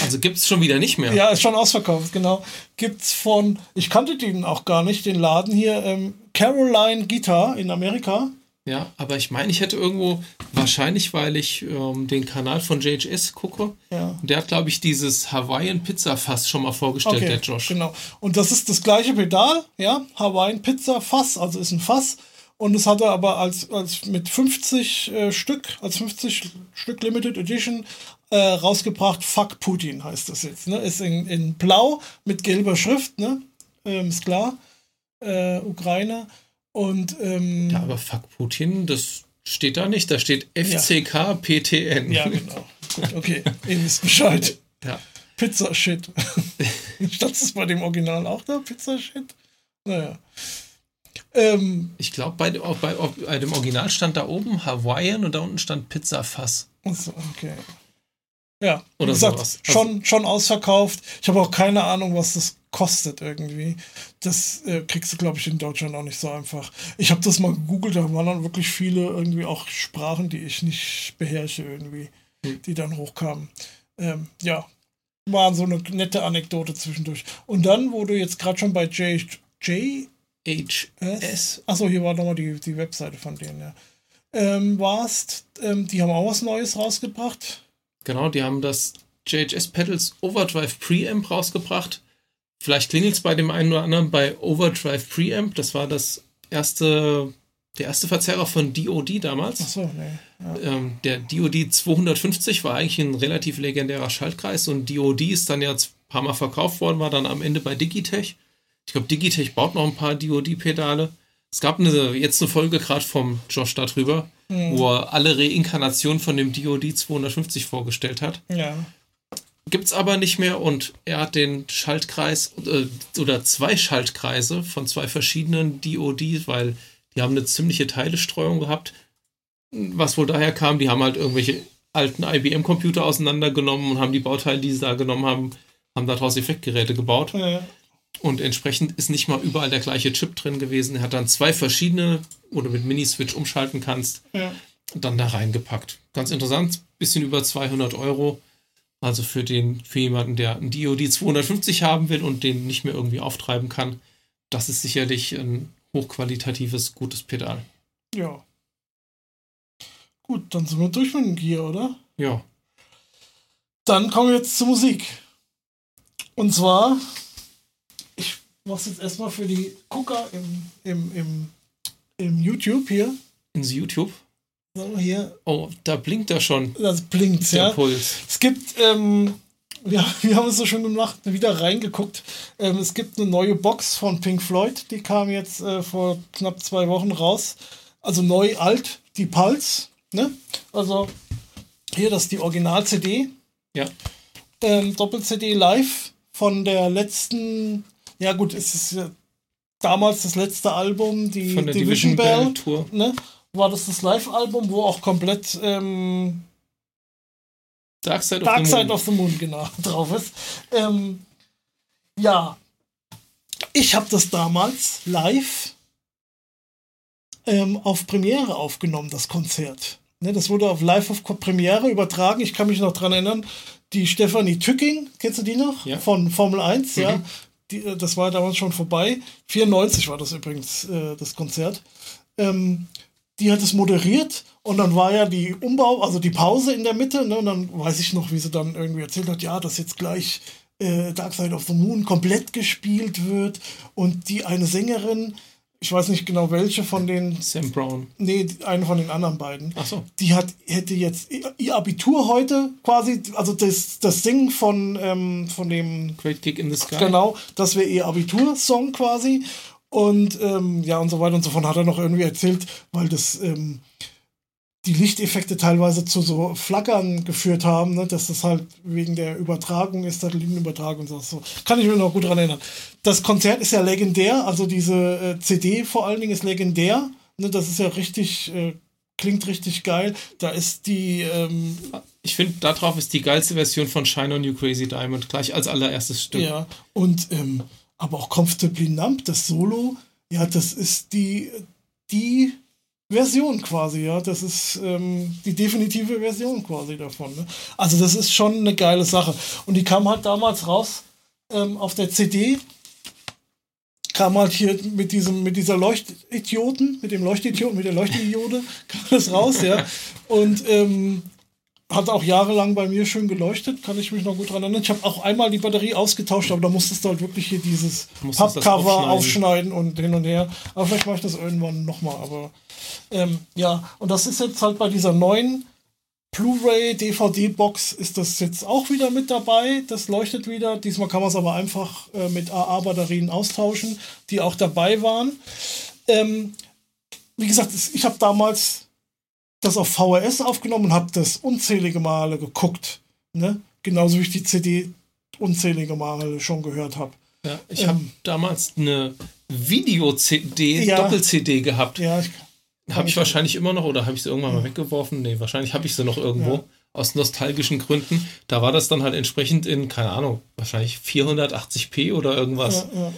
Also gibt es schon wieder nicht mehr. Ja, ist schon ausverkauft, genau. Gibt's von, ich kannte den auch gar nicht, den Laden hier, ähm, Caroline Guitar in Amerika. Ja, aber ich meine, ich hätte irgendwo, wahrscheinlich, weil ich ähm, den Kanal von JHS gucke, Ja. der hat, glaube ich, dieses Hawaiian Pizza Fass schon mal vorgestellt, der Josh. Genau. Und das ist das gleiche Pedal, ja, Hawaiian Pizza Fass, also ist ein Fass. Und es hatte aber als, als mit 50 äh, Stück, als 50 Stück Limited Edition äh, rausgebracht, Fuck Putin heißt das jetzt. Ne? Ist in, in blau mit gelber Schrift, ne? Ähm, ist klar. Äh, Ukraine. Und ähm, ja, aber Fuck Putin, das steht da nicht. Da steht FCK ja. PTN. Ja, genau. Gut, okay. Ihr wisst Bescheid. Ja. Pizza Shit. Stand es bei dem Original auch da? Pizza Shit? Naja. Ähm, ich glaube, bei, bei, bei, dem Original stand da oben Hawaiian und da unten stand Pizza Fass. Achso, okay. Ja, oder gesagt, sowas. Schon, schon ausverkauft. Ich habe auch keine Ahnung, was das kostet irgendwie. Das äh, kriegst du, glaube ich, in Deutschland auch nicht so einfach. Ich habe das mal gegoogelt, da waren dann wirklich viele irgendwie auch Sprachen, die ich nicht beherrsche irgendwie, hm. die dann hochkamen. Ähm, ja, war so eine nette Anekdote zwischendurch. Und dann, wo du jetzt gerade schon bei J, J HS. Achso, hier war nochmal die, die Webseite von denen, ja. Ähm, warst, ähm, die haben auch was Neues rausgebracht. Genau, die haben das JHS Pedals Overdrive Preamp rausgebracht. Vielleicht klingelt es bei dem einen oder anderen bei Overdrive Preamp. Das war das erste, der erste Verzerrer von DOD damals. Achso, nee. Ja. Ähm, der DOD 250 war eigentlich ein relativ legendärer Schaltkreis und DOD ist dann ja ein paar Mal verkauft worden, war dann am Ende bei Digitech. Ich glaube, Digitech baut noch ein paar DOD-Pedale. Es gab eine, jetzt eine Folge gerade vom Josh darüber, mhm. wo er alle Reinkarnationen von dem DOD 250 vorgestellt hat. Ja. Gibt's aber nicht mehr und er hat den Schaltkreis äh, oder zwei Schaltkreise von zwei verschiedenen DODs, weil die haben eine ziemliche Teilestreuung gehabt. Was wohl daher kam, die haben halt irgendwelche alten IBM-Computer auseinandergenommen und haben die Bauteile, die sie da genommen haben, haben daraus Effektgeräte gebaut. Ja. Und entsprechend ist nicht mal überall der gleiche Chip drin gewesen. Er hat dann zwei verschiedene, wo du mit Mini-Switch umschalten kannst, ja. dann da reingepackt. Ganz interessant, bisschen über 200 Euro. Also für, den, für jemanden, der einen DOD 250 haben will und den nicht mehr irgendwie auftreiben kann, das ist sicherlich ein hochqualitatives, gutes Pedal. Ja. Gut, dann sind wir durch mit dem Gear, oder? Ja. Dann kommen wir jetzt zur Musik. Und zwar machst jetzt erstmal für die Gucker im, im, im, im YouTube hier. Ins YouTube? So, hier. Oh, da blinkt er schon. Das blinkt, Der ja. Puls. Es gibt, ähm, ja, wir haben es so schon gemacht, wieder reingeguckt. Ähm, es gibt eine neue Box von Pink Floyd, die kam jetzt äh, vor knapp zwei Wochen raus. Also neu, alt, die Pulse. Ne? Also hier, das ist die Original-CD. Ja. Ähm, Doppel-CD live von der letzten ja, gut, es ist ja damals das letzte Album, die Von der Division, Division Bell, Tour. Ne? War das das Live-Album, wo auch komplett ähm, Dark Side, Dark of, the Side of the Moon genau, drauf ist. Ähm, ja, ich habe das damals live ähm, auf Premiere aufgenommen, das Konzert. Ne, das wurde auf Live auf Premiere übertragen. Ich kann mich noch dran erinnern. Die Stefanie Tücking, kennst du die noch? Ja. Von Formel 1, Mhm. ja. Die, äh, das war damals schon vorbei. 94 war das übrigens, äh, das Konzert. Ähm, die hat es moderiert und dann war ja die Umbau, also die Pause in der Mitte, ne, und dann weiß ich noch, wie sie dann irgendwie erzählt hat, ja, dass jetzt gleich äh, Dark Side of the Moon komplett gespielt wird und die eine Sängerin, ich weiß nicht genau welche von den. Sam Brown. Nee, eine von den anderen beiden. Ach so. Die hat, hätte jetzt ihr- ihr Abitur heute quasi, also das, das Singen von, ähm, von dem Great Kick in the Sky. Genau, das wäre ihr Abitursong quasi. Und ähm, ja, und so weiter und so fort hat er noch irgendwie erzählt, weil das ähm, die Lichteffekte teilweise zu so Flackern geführt haben, ne? dass das halt wegen der Übertragung ist, Satellitenübertragung und so. Kann ich mir noch gut dran erinnern. Das Konzert ist ja legendär, also diese äh, CD vor allen Dingen ist legendär. Ne? Das ist ja richtig, äh, klingt richtig geil. Da ist die, ähm, Ich finde, darauf ist die geilste Version von Shine on You Crazy Diamond gleich als allererstes Stück. Ja, und ähm, aber auch Comfortably Numb, das Solo, ja, das ist die, die Version quasi, ja. Das ist ähm, die definitive Version quasi davon. Ne? Also das ist schon eine geile Sache. Und die kam halt damals raus ähm, auf der CD. Kam halt hier mit diesem, mit dieser Leuchtidioten, mit dem Leuchtidioten, mit der Leuchtdiode, kam das raus, ja. Und ähm, hat auch jahrelang bei mir schön geleuchtet, kann ich mich noch gut dran erinnern. Ich habe auch einmal die Batterie ausgetauscht, aber da musstest du halt wirklich hier dieses Pappcover aufschneiden. aufschneiden. und hin und her. Aber vielleicht mache ich das irgendwann nochmal. Aber ähm, ja, und das ist jetzt halt bei dieser neuen Blu-ray DVD-Box ist das jetzt auch wieder mit dabei. Das leuchtet wieder. Diesmal kann man es aber einfach äh, mit AA-Batterien austauschen, die auch dabei waren. Ähm, wie gesagt, ich habe damals das auf VHS aufgenommen und habe das unzählige Male geguckt. Ne? Genauso wie ich die CD unzählige Male schon gehört habe. Ja, ich ähm, habe damals eine Video-CD, ja, Doppel-CD gehabt. Ja, habe ich wahrscheinlich immer noch oder habe ich sie irgendwann mal weggeworfen? Nee, wahrscheinlich habe ich sie noch irgendwo. Ja. Aus nostalgischen Gründen. Da war das dann halt entsprechend in, keine Ahnung, wahrscheinlich 480p oder irgendwas ja, ja.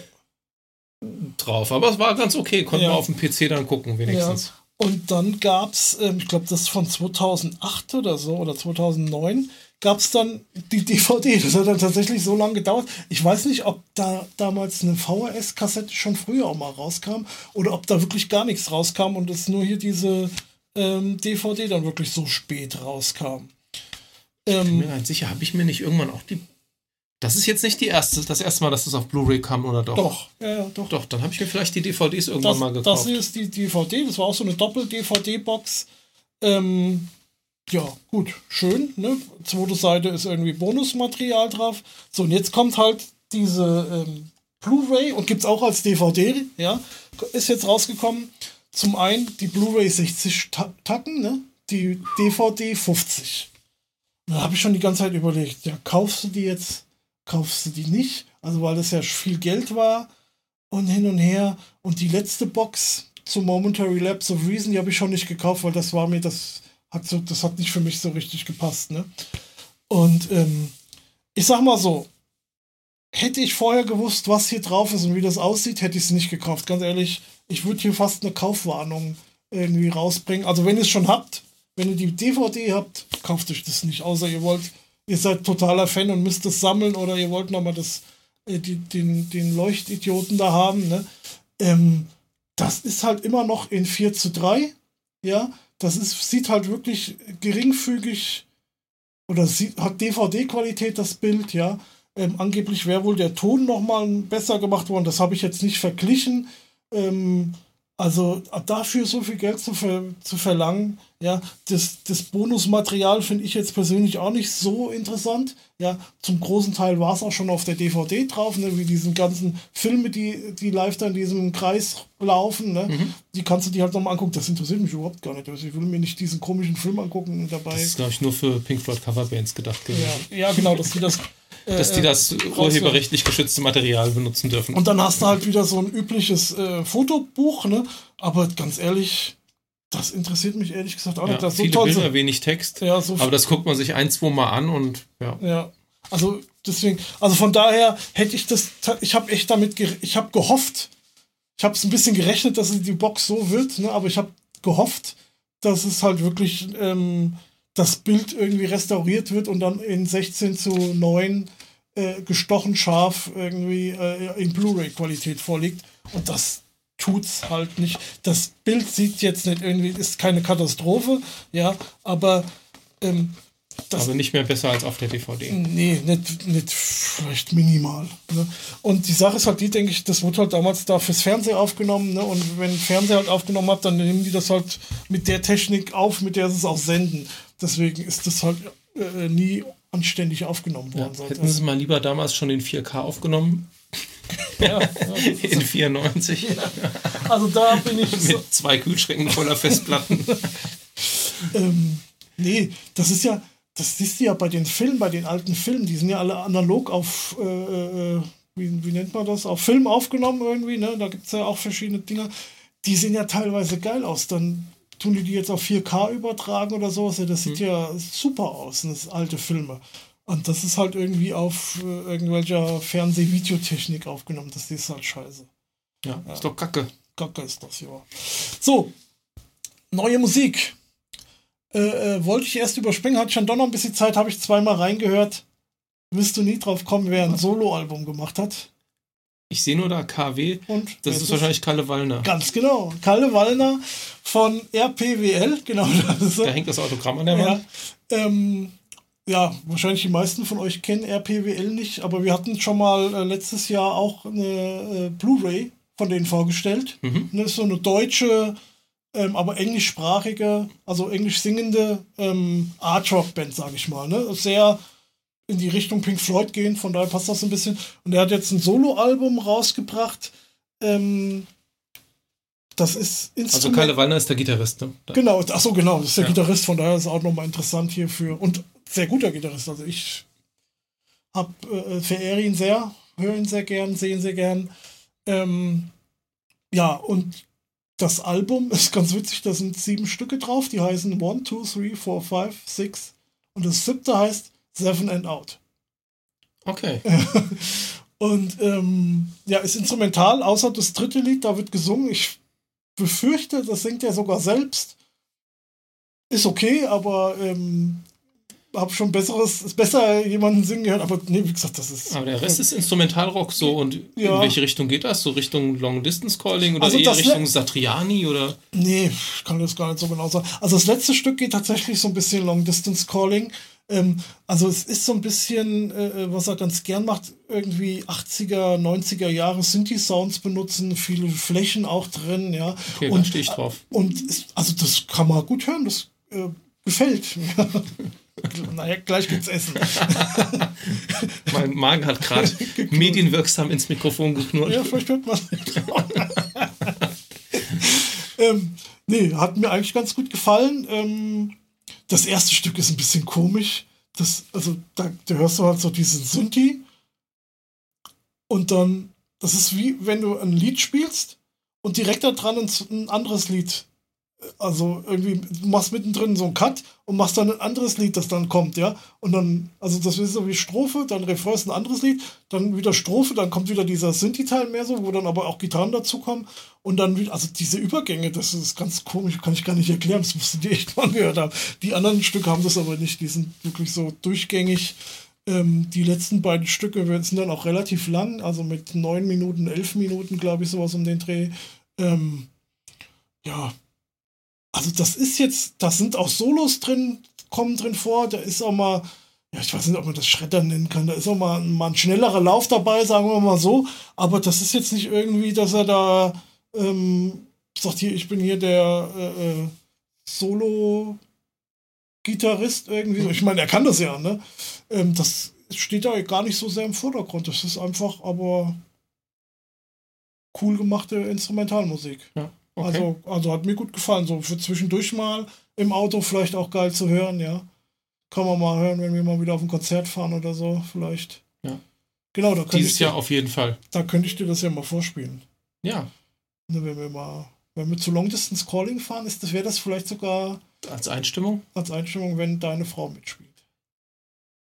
drauf. Aber es war ganz okay. Konnten wir auf dem PC dann gucken, wenigstens. Und dann gab es, ähm, ich glaube, das von 2008 oder so oder 2009, gab es dann die DVD. Das hat dann tatsächlich so lange gedauert. Ich weiß nicht, ob da damals eine VHS-Kassette schon früher auch mal rauskam oder ob da wirklich gar nichts rauskam und es nur hier diese ähm, DVD dann wirklich so spät rauskam. ich bin mir ganz sicher, habe ich mir nicht irgendwann auch die das ist jetzt nicht die erste, das erste Mal, dass das auf Blu-ray kam, oder doch? Doch, ja, ja, doch. Doch, dann habe ich mir vielleicht die DVDs irgendwann das, mal gekauft. Das ist die DVD, das war auch so eine Doppel-DVD-Box. Ähm, ja, gut, schön. Ne? Zweite Seite ist irgendwie Bonusmaterial drauf. So, und jetzt kommt halt diese ähm, Blu-ray und gibt es auch als DVD, ja. Ist jetzt rausgekommen. Zum einen die Blu-ray 60 Tacken, ne? die DVD 50. Da habe ich schon die ganze Zeit überlegt, ja, kaufst du die jetzt kaufst du die nicht. Also weil das ja viel Geld war und hin und her. Und die letzte Box zu Momentary Lapse of Reason, die habe ich schon nicht gekauft, weil das war mir, das hat so, das hat nicht für mich so richtig gepasst. Ne? Und ähm, ich sag mal so, hätte ich vorher gewusst, was hier drauf ist und wie das aussieht, hätte ich es nicht gekauft. Ganz ehrlich, ich würde hier fast eine Kaufwarnung irgendwie rausbringen. Also wenn ihr es schon habt, wenn ihr die DVD habt, kauft euch das nicht, außer ihr wollt ihr seid totaler Fan und müsst es sammeln oder ihr wollt nochmal das, äh, die, den, den Leuchtidioten da haben, ne? Ähm, das ist halt immer noch in 4 zu 3, ja. Das ist, sieht halt wirklich geringfügig oder sieht, hat DVD-Qualität das Bild, ja. Ähm, angeblich wäre wohl der Ton nochmal besser gemacht worden. Das habe ich jetzt nicht verglichen. Ähm, also dafür so viel Geld zu, ver zu verlangen, ja, das, das Bonusmaterial finde ich jetzt persönlich auch nicht so interessant. Ja, zum großen Teil war es auch schon auf der DVD drauf, ne, wie diesen ganzen Filme, die, die live da in diesem Kreis laufen, ne, mhm. die kannst du dir halt nochmal angucken. Das interessiert mich überhaupt gar nicht. Also ich will mir nicht diesen komischen Film angucken dabei. Das ist, glaube ich, nur für Pink Floyd Coverbands gedacht gewesen. Ja, ja genau, dass die das dass die äh, das urheberrechtlich geschützte Material benutzen dürfen. Und dann hast du halt wieder so ein übliches äh, Fotobuch, ne? Aber ganz ehrlich, das interessiert mich ehrlich gesagt auch ja, nicht. Das viele so toll Bilder, wenig Text. Ja, so aber das guckt man sich ein, zwei Mal an und ja. Ja, also deswegen, also von daher hätte ich das, ich habe echt damit, ich habe gehofft, ich habe es ein bisschen gerechnet, dass die Box so wird, ne? aber ich habe gehofft, dass es halt wirklich ähm, das Bild irgendwie restauriert wird und dann in 16 zu 9 äh, gestochen scharf irgendwie äh, in Blu-ray-Qualität vorliegt. Und das tut's halt nicht. Das Bild sieht jetzt nicht irgendwie, ist keine Katastrophe, ja, aber ähm, das, aber nicht mehr besser als auf der DVD. Nee, nicht, nicht vielleicht minimal. Ne? Und die Sache ist halt die, denke ich, das wurde halt damals da fürs Fernsehen aufgenommen. Ne? Und wenn Fernseher halt aufgenommen hat, dann nehmen die das halt mit der Technik auf, mit der sie es auch senden. Deswegen ist das halt äh, nie anständig aufgenommen worden. Ja, hätten sie mal lieber damals schon in 4K aufgenommen. ja, ja in 94. Also da bin ich. Mit so zwei Kühlschränken voller Festplatten. ähm, nee, das ist ja, das siehst du ja bei den Filmen, bei den alten Filmen, die sind ja alle analog auf, äh, äh, wie, wie nennt man das, auf Film aufgenommen irgendwie, ne? Da gibt es ja auch verschiedene Dinge. Die sehen ja teilweise geil aus. Dann tun die die jetzt auf 4K übertragen oder sowas. Ja, das sieht mhm. ja super aus, das alte Filme. Und das ist halt irgendwie auf äh, irgendwelcher Fernseh-Videotechnik aufgenommen. Das ist halt scheiße. Ja, ja, ist doch Kacke. Kacke ist das, ja. So, neue Musik. Äh, äh, wollte ich erst überspringen, hatte schon doch noch ein bisschen Zeit, habe ich zweimal reingehört. Wirst du nie drauf kommen, wer ein Soloalbum gemacht hat? Ich sehe nur da KW. Und das ist, ist wahrscheinlich Kalle Wallner. Ganz genau. Kalle Wallner von RPWL, genau. Das da hängt das Autogramm an der Wand. Ja, ähm, ja, wahrscheinlich die meisten von euch kennen RPWL nicht, aber wir hatten schon mal äh, letztes Jahr auch eine äh, Blu-ray von denen vorgestellt. Mhm. Das ist so eine deutsche, ähm, aber englischsprachige, also englisch singende ähm, Art-Rock-Band, sage ich mal. Ne? Sehr in die Richtung Pink Floyd gehen, von daher passt das ein bisschen. Und er hat jetzt ein Soloalbum rausgebracht. Ähm, das ist Instrument. Also Kalle Wallner ist der Gitarrist, ne? Genau, achso, genau, das ist der ja. Gitarrist, von daher ist auch nochmal interessant hierfür. Und sehr guter Gitarrist. Also ich hab, äh, verehre ihn sehr, höre ihn sehr gern, sehe ihn sehr gern. Ähm, ja, und das Album ist ganz witzig, da sind sieben Stücke drauf, die heißen 1, 2, 3, 4, 5, 6 und das siebte heißt Seven and Out. Okay. und ähm, ja, ist instrumental, außer das dritte Lied, da wird gesungen. Ich befürchte, das singt er sogar selbst. Ist okay, aber ähm, habe schon besseres, ist besser jemanden singen gehört, aber nee, wie gesagt, das ist. Aber der Rest ist Instrumentalrock so und ja. in welche Richtung geht das? So Richtung Long Distance Calling oder also eher Richtung Satriani oder? Nee, ich kann das gar nicht so genau sagen. Also das letzte Stück geht tatsächlich so ein bisschen Long Distance Calling. Ähm, also es ist so ein bisschen, äh, äh was er ganz gern macht, irgendwie 80er, 90er Jahre Synthi-Sounds benutzen, viele Flächen auch drin, ja. Okay, und, da stehe ich drauf. Und ist, also das kann man gut hören, das äh, gefällt mir. naja, gleich gibt's Essen. mein Magen hat gerade medienwirksam ins Mikrofon geknurrt. Ja, vielleicht hört man ähm, Nee, hat mir eigentlich ganz gut gefallen. Ähm, das erste Stück ist ein bisschen komisch. Das, also, da, da hörst du halt so diesen Synthi. Und dann, das ist wie wenn du ein Lied spielst und direkt da dran ein, ein anderes Lied also irgendwie, du machst mittendrin so einen Cut und machst dann ein anderes Lied, das dann kommt, ja. Und dann, also das ist so wie Strophe, dann Refrain ein anderes Lied, dann wieder Strophe, dann kommt wieder dieser Synthi-Teil mehr so, wo dann aber auch Gitarren dazukommen und dann, also diese Übergänge, das ist ganz komisch, kann ich gar nicht erklären, das musst du dir echt mal gehört haben. Die anderen Stücke haben das aber nicht, die sind wirklich so durchgängig. Ähm, die letzten beiden Stücke sind dann auch relativ lang, also mit neun Minuten, elf Minuten, glaube ich, sowas um den Dreh. Ähm, ja, also das ist jetzt, da sind auch Solos drin, kommen drin vor, da ist auch mal, ja, ich weiß nicht, ob man das Schredder nennen kann, da ist auch mal, mal ein schnellerer Lauf dabei, sagen wir mal so, aber das ist jetzt nicht irgendwie, dass er da ähm, sagt, hier, ich bin hier der äh, äh Solo-Gitarrist irgendwie. Ich meine, er kann das ja, ne? Ähm, das steht da gar nicht so sehr im Vordergrund. Das ist einfach aber cool gemachte Instrumentalmusik. Ja. Okay. Also, also hat mir gut gefallen. So für zwischendurch mal im Auto vielleicht auch geil zu hören, ja. Kann man mal hören, wenn wir mal wieder auf ein Konzert fahren oder so, vielleicht. Ja. Genau, da könnte Dieses ich Jahr auf jeden Fall. Da könnte ich dir das ja mal vorspielen. Ja. Ne, wenn wir mal, wenn wir zu Long Distance Calling fahren, ist das, wäre das vielleicht sogar. Als Einstimmung? Als Einstimmung, wenn deine Frau mitspielt.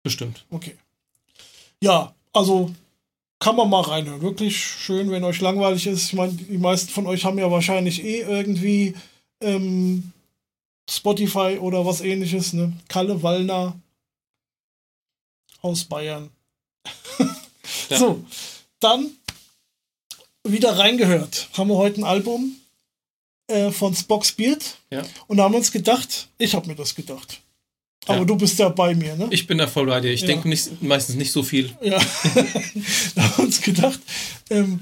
Bestimmt. Okay. Ja, also kann man mal reinhören. Wirklich schön, wenn euch langweilig ist. Ich meine, die meisten von euch haben ja wahrscheinlich eh irgendwie ähm, Spotify oder was ähnliches. Ne? Kalle Wallner aus Bayern. ja. So, dann wieder reingehört. Haben wir heute ein Album äh, von Spock's Beard. Ja. Und da haben wir uns gedacht, ich habe mir das gedacht. Aber ja. du bist ja bei mir, ne? Ich bin da voll bei dir. Ich ja. denke nicht, meistens nicht so viel. Ja. da haben wir uns gedacht, ähm,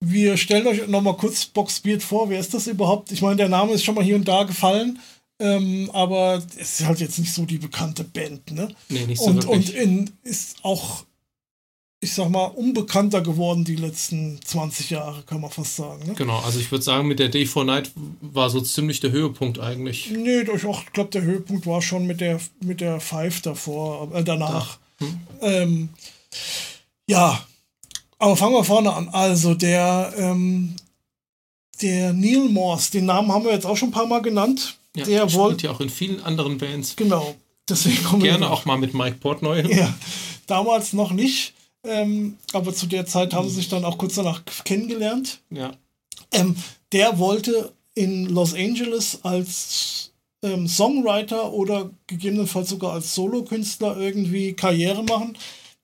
wir stellen euch nochmal kurz Box Beard vor. Wer ist das überhaupt? Ich meine, der Name ist schon mal hier und da gefallen. Ähm, aber es ist halt jetzt nicht so die bekannte Band, ne? Nee, nicht so und, wirklich. Und in, ist auch ich sag mal, unbekannter geworden die letzten 20 Jahre, kann man fast sagen. Ne? Genau, also ich würde sagen, mit der Day for Night war so ziemlich der Höhepunkt eigentlich. Nee, ich glaube, der Höhepunkt war schon mit der, mit der Five davor, äh, danach. Hm. Ähm, ja, aber fangen wir vorne an. Also der, ähm, der Neil Morse, den Namen haben wir jetzt auch schon ein paar Mal genannt. Ja, der wollte ja auch in vielen anderen Bands. Genau. Deswegen kommen Gerne auch mal mit Mike Portnoy. Ja, damals noch nicht. Ähm, aber zu der Zeit haben sie sich dann auch kurz danach kennengelernt. Ja. Ähm, der wollte in Los Angeles als ähm, Songwriter oder gegebenenfalls sogar als Solokünstler irgendwie Karriere machen.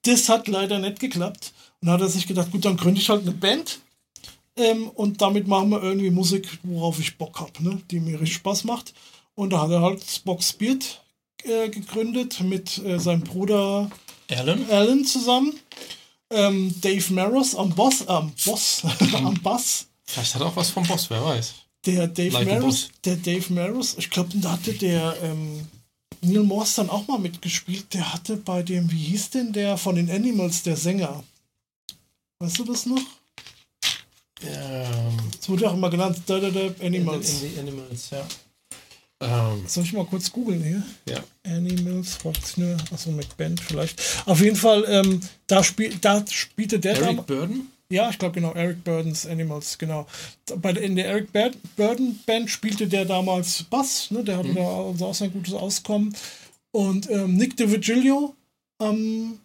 Das hat leider nicht geklappt. Und dann hat er sich gedacht, gut, dann gründe ich halt eine Band. Ähm, und damit machen wir irgendwie Musik, worauf ich Bock habe, ne? die mir richtig Spaß macht. Und da hat er halt Spock Beard äh, gegründet mit äh, seinem Bruder Alan? Alan zusammen. Ähm, Dave Maros am Boss, am Boss, am Bass. Vielleicht hat er auch was vom Boss, wer weiß. Der Dave Like Boss. der Dave Maros, ich glaube, da hatte der ähm, Neil Morse dann auch mal mitgespielt. Der hatte bei dem, wie hieß denn der von den Animals, der Sänger? Weißt du das noch? Ähm, Das wurde auch immer genannt, da, da, da, Animals. In the Animals, ja. Ähm, Soll ich mal kurz googeln hier? ja. Animals, nur, achso, mit Band vielleicht. Auf jeden Fall, ähm, da, spiel, da spielte der Eric dam- Burden? Ja, ich glaube genau, Eric Burdens Animals, genau. Bei in der Eric Bur- Burden Band spielte der damals Bass, ne? der hatte da also auch sein gutes Auskommen. Und ähm, Nick DeVigilio am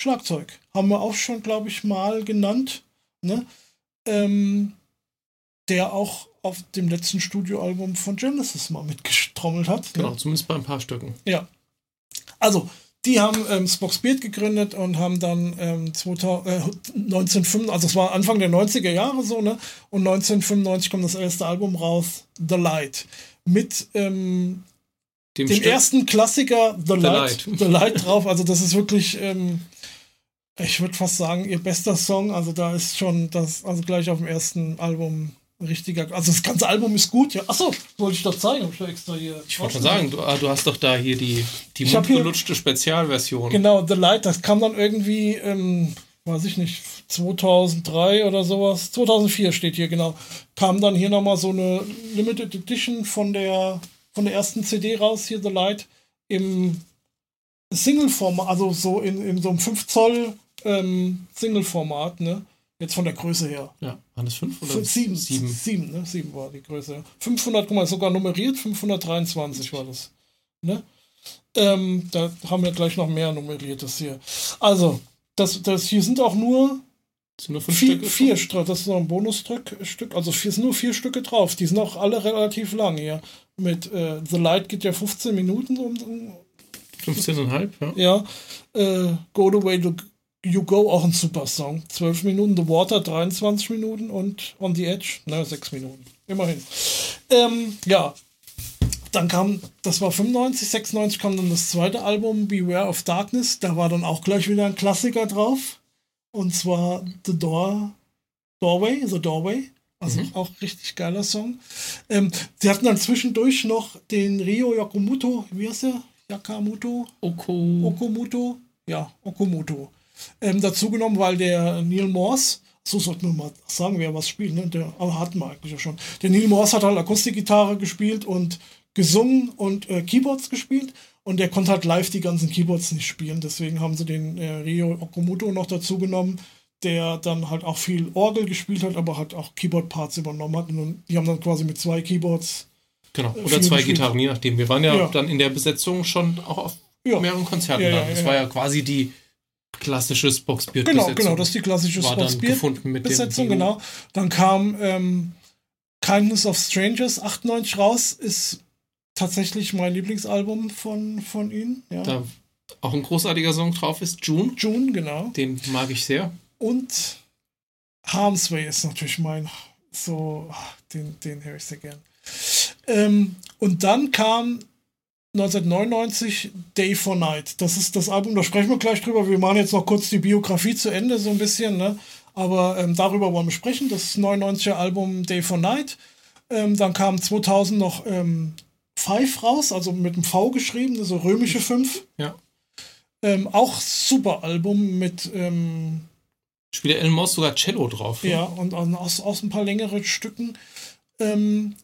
Schlagzeug. Haben wir auch schon, glaube ich, mal genannt. Ne? Ähm, der auch auf dem letzten Studioalbum von Genesis mal mitgetrommelt hat. Genau, Ne? zumindest bei ein paar Stücken. Ja. Also, die haben ähm, Spock's Beard gegründet und haben dann ähm, 2000, äh, 1995, also es war Anfang der 90er Jahre so, ne? Und 1995 kommt das erste Album raus, The Light. Mit ähm, Dem dem ersten Klassiker The, Light, Light. The Light drauf. Also das ist wirklich, ähm, ich würde fast sagen, ihr bester Song. Also da ist schon das, also gleich auf dem ersten Album richtiger. Also das ganze Album ist gut, ja. Achso, wollte ich doch zeigen, hab ich da extra hier. Ich wollte schon sagen, du, ah, du hast doch da hier die, die mundgelutschte Spezialversion. Genau, The Light, das kam dann irgendwie, ähm, weiß ich nicht, 2003 oder sowas. 2004 steht hier, genau. Kam dann hier nochmal so eine Limited Edition von der, von der ersten CD raus, hier The Light, im Single-Format, also so in, in so einem 5 Zoll ähm, Single-Format, ne? Jetzt von der Größe her. Ja, waren das fünf oder sieben, sieben? sieben, ne? Sieben war die Größe. 500, guck mal, sogar nummeriert, 523 war das. Ne? Ähm, da haben wir gleich noch mehr nummeriertes hier. Also, das, das hier sind auch nur Sind nur vier, vier Stücke, das ist noch ein Bonusstück, Stück, also vier, sind nur vier Stücke drauf. Die sind auch alle relativ lang hier. Mit äh, The Light geht ja 15 Minuten um, um 15,5, ja. ja. Äh, Go the Way to You Go, auch ein super Song. 12 Minuten. The Water 23 Minuten und On the Edge, na, 6 Minuten. Immerhin. Ähm, ja. Dann kam, das war 95, 96 kam dann das zweite Album, Beware of Darkness. Da war dann auch gleich wieder ein Klassiker drauf. Und zwar The Door, Doorway, The Doorway. Also auch richtig geiler Song. Ähm, sie hatten dann zwischendurch noch den Rio Yakamoto, wie heißt der? Yakamoto? Oko. Okamoto, ja, Okamoto, ähm, dazu genommen, weil der Neil Morse, so sollten wir mal sagen, wer was spielt, ne? der, aber hatten wir eigentlich ja schon. Der Neil Morse hat halt Akustikgitarre gespielt und gesungen und äh, Keyboards gespielt und der konnte halt live die ganzen Keyboards nicht spielen, deswegen haben sie den äh, Rio Okamoto noch dazu genommen, der dann halt auch viel Orgel gespielt hat, aber halt auch Keyboard-Parts übernommen hat und die haben dann quasi mit zwei Keyboards Genau. Äh, Oder zwei gespielt. Gitarren, je nachdem. Wir waren ja, Ja. dann in der Besetzung schon auch auf Ja. mehreren Konzerten Ja, ja, da. Das war ja quasi die klassische spoxbeard Genau, genau, das ist die klassische war dann Spotsbeard. gefunden mit Besetzung, dem genau. Dann kam ähm, Kindness of Strangers 98 raus, ist tatsächlich mein Lieblingsalbum von, von ihnen. Ja. Da auch ein großartiger Song drauf ist, June. June, genau. Den mag ich sehr. Und Harm's Way ist natürlich mein, so, den, den höre ich sehr gern. Ähm, und dann kam 1999 Day for Night. Das ist das Album, da sprechen wir gleich drüber. Wir machen jetzt noch kurz die Biografie zu Ende, so ein bisschen, ne? Aber ähm, darüber wollen wir sprechen. Das 99er Album Day for Night. Ähm, dann kam 2000 noch ähm, Five raus, also mit dem V geschrieben, so römische 5. Ja. Ähm, auch super Album mit ähm, Spielt der Elmos sogar Cello drauf. ne? ja, und aus, aus ein paar längeren Stücken. Ähm,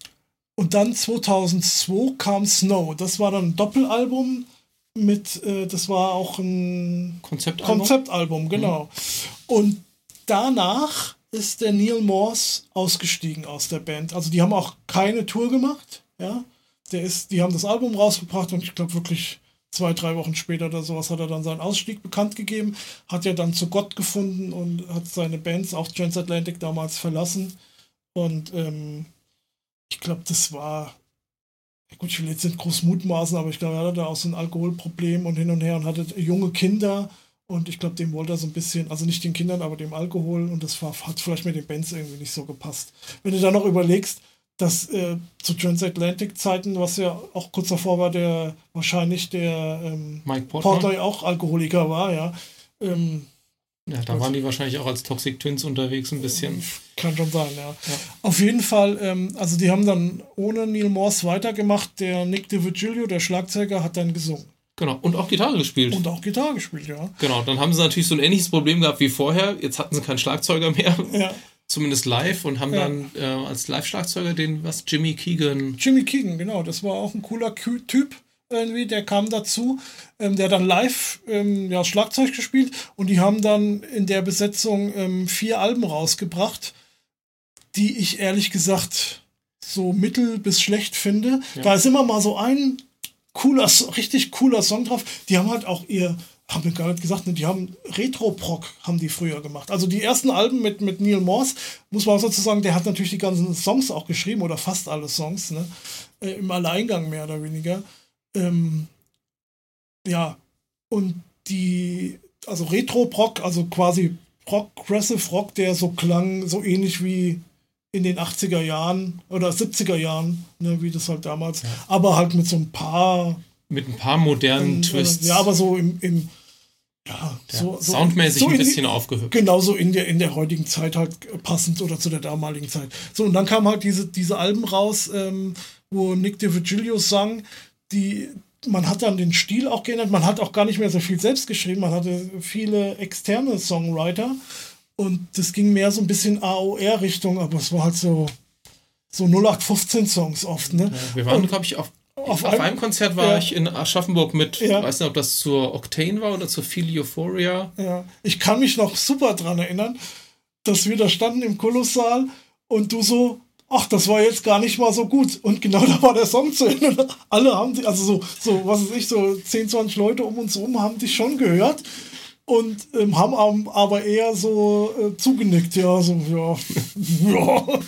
und dann 2002 kam Snow. Das war dann ein Doppelalbum mit, äh, das war auch ein Konzeptalbum. Konzeptalbum, genau. Und danach ist der Neil Morse ausgestiegen aus der Band. Also die haben auch keine Tour gemacht, ja. Der ist, die haben das Album rausgebracht und ich glaube wirklich zwei, drei Wochen später oder sowas hat er dann seinen Ausstieg bekannt gegeben, hat ja dann zu Gott gefunden und hat seine Bands, auch Transatlantic damals verlassen. Und ähm, ich glaube, das war, gut, ich will jetzt nicht groß mutmaßen, aber ich glaube, er hatte da auch so ein Alkoholproblem und hin und her und hatte junge Kinder Und ich glaube, dem wollte er so ein bisschen, also nicht den Kindern, aber dem Alkohol. Und das war, hat vielleicht mit den Bands irgendwie nicht so gepasst. Wenn du dann noch überlegst, dass äh, zu Transatlantic-Zeiten, was ja auch kurz davor war, der wahrscheinlich der ähm, Mike Portnoy. Portnoy auch Alkoholiker war, ja. Ähm, Ja, da waren die wahrscheinlich auch als Toxic Twins unterwegs ein bisschen. Kann schon sein, ja. Auf jeden Fall, ähm, also die haben dann ohne Neil Morse weitergemacht. Der Nick DiVigilio, der Schlagzeuger, hat dann gesungen. Genau. Und auch Gitarre gespielt. Und auch Gitarre gespielt, ja. Genau, dann haben sie natürlich so ein ähnliches Problem gehabt wie vorher. Jetzt hatten sie keinen Schlagzeuger mehr, Ja. zumindest live, und haben Ja. dann äh, als Live-Schlagzeuger den, was, Jimmy Keegan. Jimmy Keegan, genau, das war auch ein cooler Typ irgendwie, der kam dazu, ähm, der dann live ähm, ja, Schlagzeug gespielt und die haben dann in der Besetzung ähm, vier Alben rausgebracht, die ich ehrlich gesagt so mittel bis schlecht finde. Da ist immer mal so ein cooler, richtig cooler Song drauf. Die haben halt auch ihr, haben wir gar nicht gesagt, ne, die haben Retro-Proc haben die früher gemacht. Also die ersten Alben mit, mit Neil Morse, muss man sozusagen, der hat natürlich die ganzen Songs auch geschrieben oder fast alle Songs, ne? Äh, im Alleingang mehr oder weniger. Ähm, ja, und die, also Retro-Proc, also quasi Progressive Rock, der so klang, so ähnlich wie in den 80er Jahren oder 70er Jahren, ne, wie das halt damals, aber halt mit so ein paar Mit ein paar modernen ähm, Twists. Ja, aber so im, im ja, so, so soundmäßig so ein die- bisschen aufgehübscht. Genauso in der, in der heutigen Zeit halt passend oder zu der damaligen Zeit. So, und dann kamen halt diese, diese Alben raus, ähm, wo Nick DiVigilio sang, die, man hat dann den Stil auch geändert, man hat auch gar nicht mehr so viel selbst geschrieben, man hatte viele externe Songwriter und das ging mehr so ein bisschen AOR-Richtung, aber es war halt so, so 0815-Songs oft, ne? Wir waren, glaube ich, auf, Auf auf, einem- einem Konzert war Ja. ich in Aschaffenburg mit, Ja. weiß nicht, ob das zur Octane war oder zur Feel Euphoria. Ja, ich kann mich noch super dran erinnern, dass wir da standen im Kolossal und du so, ach, das war jetzt gar nicht mal so gut. Und genau da war der Song zu Ende. Alle haben die, also so, so, was weiß ich, so 10, 20 Leute um uns rum haben dich schon gehört und ähm, haben aber eher so äh, zugenickt, ja, so, ja, ja.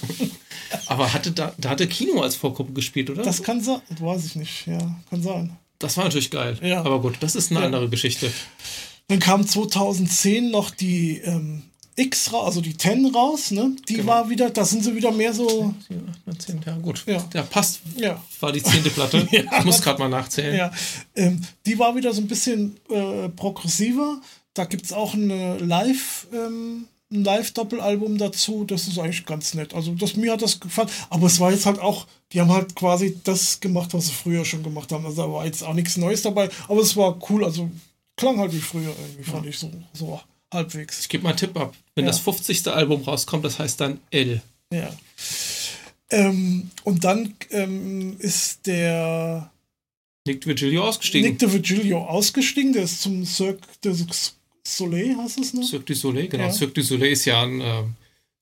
Aber hatte da, da hatte Kino als Vorgruppe gespielt, oder? Das kann sein, weiß ich nicht, ja, kann sein. Das war natürlich geil. Ja. Aber gut, das ist eine Ja. andere Geschichte. Dann kam 2010 noch die ähm, X, ra- also die 10 raus, ne? Die Genau. war wieder, da sind sie wieder mehr so, 7, 8, 9, 10, ja, gut. Ja. Ja, passt. ja, War die zehnte Platte. Ich muss gerade mal nachzählen. ja. Ähm, die war wieder so ein bisschen äh, progressiver. Da gibt es auch eine Live, ähm, ein Live-Doppelalbum dazu. Das ist eigentlich ganz nett. Also das, mir hat das gefallen. Aber es war jetzt halt auch, die haben halt quasi das gemacht, was sie früher schon gemacht haben. Also da war jetzt auch nichts Neues dabei. Aber es war cool. Also klang halt wie früher irgendwie, fand ich so, so halbwegs. Ich gebe mal einen Tipp ab. Wenn Ja. das 50. Album rauskommt, das heißt dann L. Ja. Ähm, und dann ähm, ist der Nick Virgilio ausgestiegen. Nick de Virgilio ausgestiegen, der ist zum Cirque du Soleil, heißt es noch? Cirque du Soleil, genau. Ja. Cirque du Soleil ist ja ein, äh,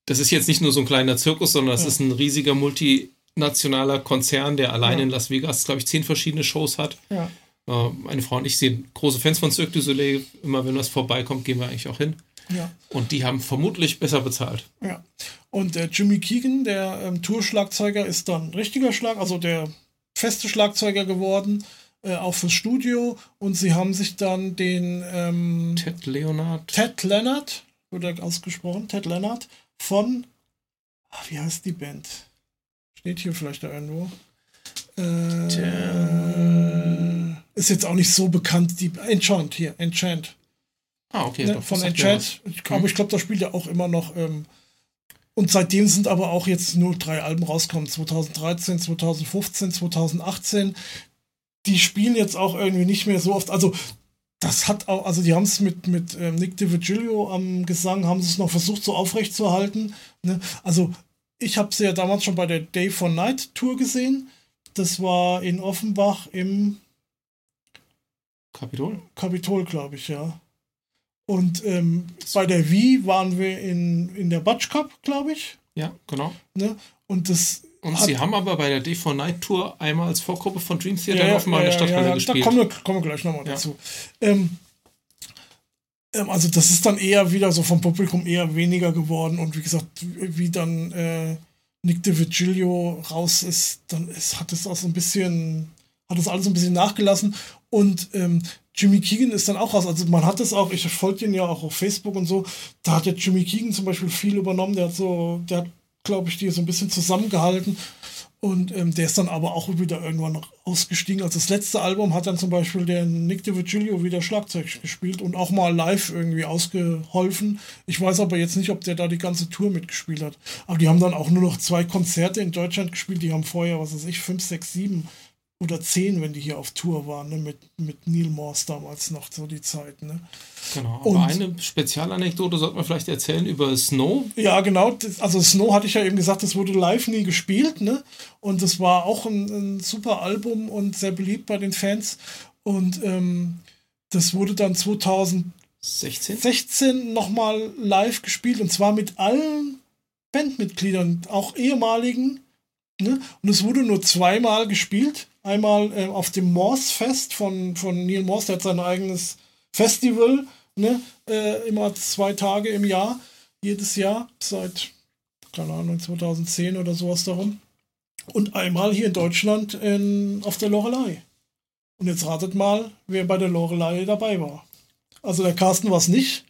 das ist jetzt nicht nur so ein kleiner Zirkus, sondern das Ja. ist ein riesiger multinationaler Konzern, der allein Ja. in Las Vegas, glaube ich, zehn verschiedene Shows hat. Ja. Äh, meine Frau und ich sind große Fans von Cirque du Soleil. Immer wenn was vorbeikommt, gehen wir eigentlich auch hin. Ja, Und die haben vermutlich besser bezahlt. ja. Und der Jimmy Keegan, der ähm, Tourschlagzeuger, ist dann richtiger Schlag, also der feste Schlagzeuger geworden, äh, auch fürs Studio. Und sie haben sich dann den ähm, Ted Leonard. Ted Leonard, wird er ausgesprochen, Ted Leonard von, ah, wie heißt die Band? Steht hier vielleicht da irgendwo. Äh, ist jetzt auch nicht so bekannt, die Enchant hier, Enchant. Ah, okay. Ne, doch, von Enchant. Ich, aber ich glaube, da spielt er auch immer noch. Ähm, und seitdem sind aber auch jetzt nur drei Alben rausgekommen. 2013, 2015, 2018. Die spielen jetzt auch irgendwie nicht mehr so oft. Also, das hat auch, also die haben es mit, mit ähm, Nick DiVigilio am Gesang, haben sie es noch versucht, so aufrecht zu halten. Ne? Also, ich habe sie ja damals schon bei der Day for Night Tour gesehen. Das war in Offenbach im Kapitol? Kapitol, glaube ich, ja. Und ähm, bei der Wii waren wir in, in der Butch Cup, glaube ich. Ja, genau. Ne? Und das. Und hat- sie haben aber bei der D4 Night Tour einmal als Vorgruppe von Dream Theater ja, ja, mal in der Stadthalle Da gespielt. kommen wir, kommen wir gleich nochmal Ja. dazu. Ähm, ähm, also, das ist dann eher wieder so vom Publikum eher weniger geworden. Und wie gesagt, wie dann äh, Nick DiVigilio raus ist, dann ist, hat es auch so ein bisschen. Hat es alles ein bisschen nachgelassen. Und ähm, Jimmy Keegan ist dann auch raus. Also man hat es auch, ich folge ihn ja auch auf Facebook und so, da hat der Jimmy Keegan zum Beispiel viel übernommen, der hat so, der hat, glaube ich, die so ein bisschen zusammengehalten. Und ähm, der ist dann aber auch wieder irgendwann ausgestiegen. Also das letzte Album hat dann zum Beispiel der Nick DiVigilio wieder Schlagzeug gespielt und auch mal live irgendwie ausgeholfen. Ich weiß aber jetzt nicht, ob der da die ganze Tour mitgespielt hat. Aber die haben dann auch nur noch zwei Konzerte in Deutschland gespielt. Die haben vorher, was weiß ich, fünf, sechs, sieben oder zehn, wenn die hier auf Tour waren, ne? mit, mit Neil Morse damals noch so die Zeit. Ne? Genau, aber und, eine Spezialanekdote sollte man vielleicht erzählen über Snow. Ja, genau. Also Snow hatte ich ja eben gesagt, das wurde live nie gespielt. Ne? Und das war auch ein, ein super Album und sehr beliebt bei den Fans. Und ähm, das wurde dann 2016 16 nochmal live gespielt und zwar mit allen Bandmitgliedern, auch ehemaligen. Ne? Und es wurde nur zweimal gespielt Einmal äh, auf dem Morse-Fest von, von Neil Morse, der hat sein eigenes Festival, ne? Äh, immer zwei Tage im Jahr, jedes Jahr, seit, keine Ahnung, 2010 oder sowas darum. Und einmal hier in Deutschland in, auf der Lorelei. Und jetzt ratet mal, wer bei der Lorelei dabei war. Also der Carsten war es nicht.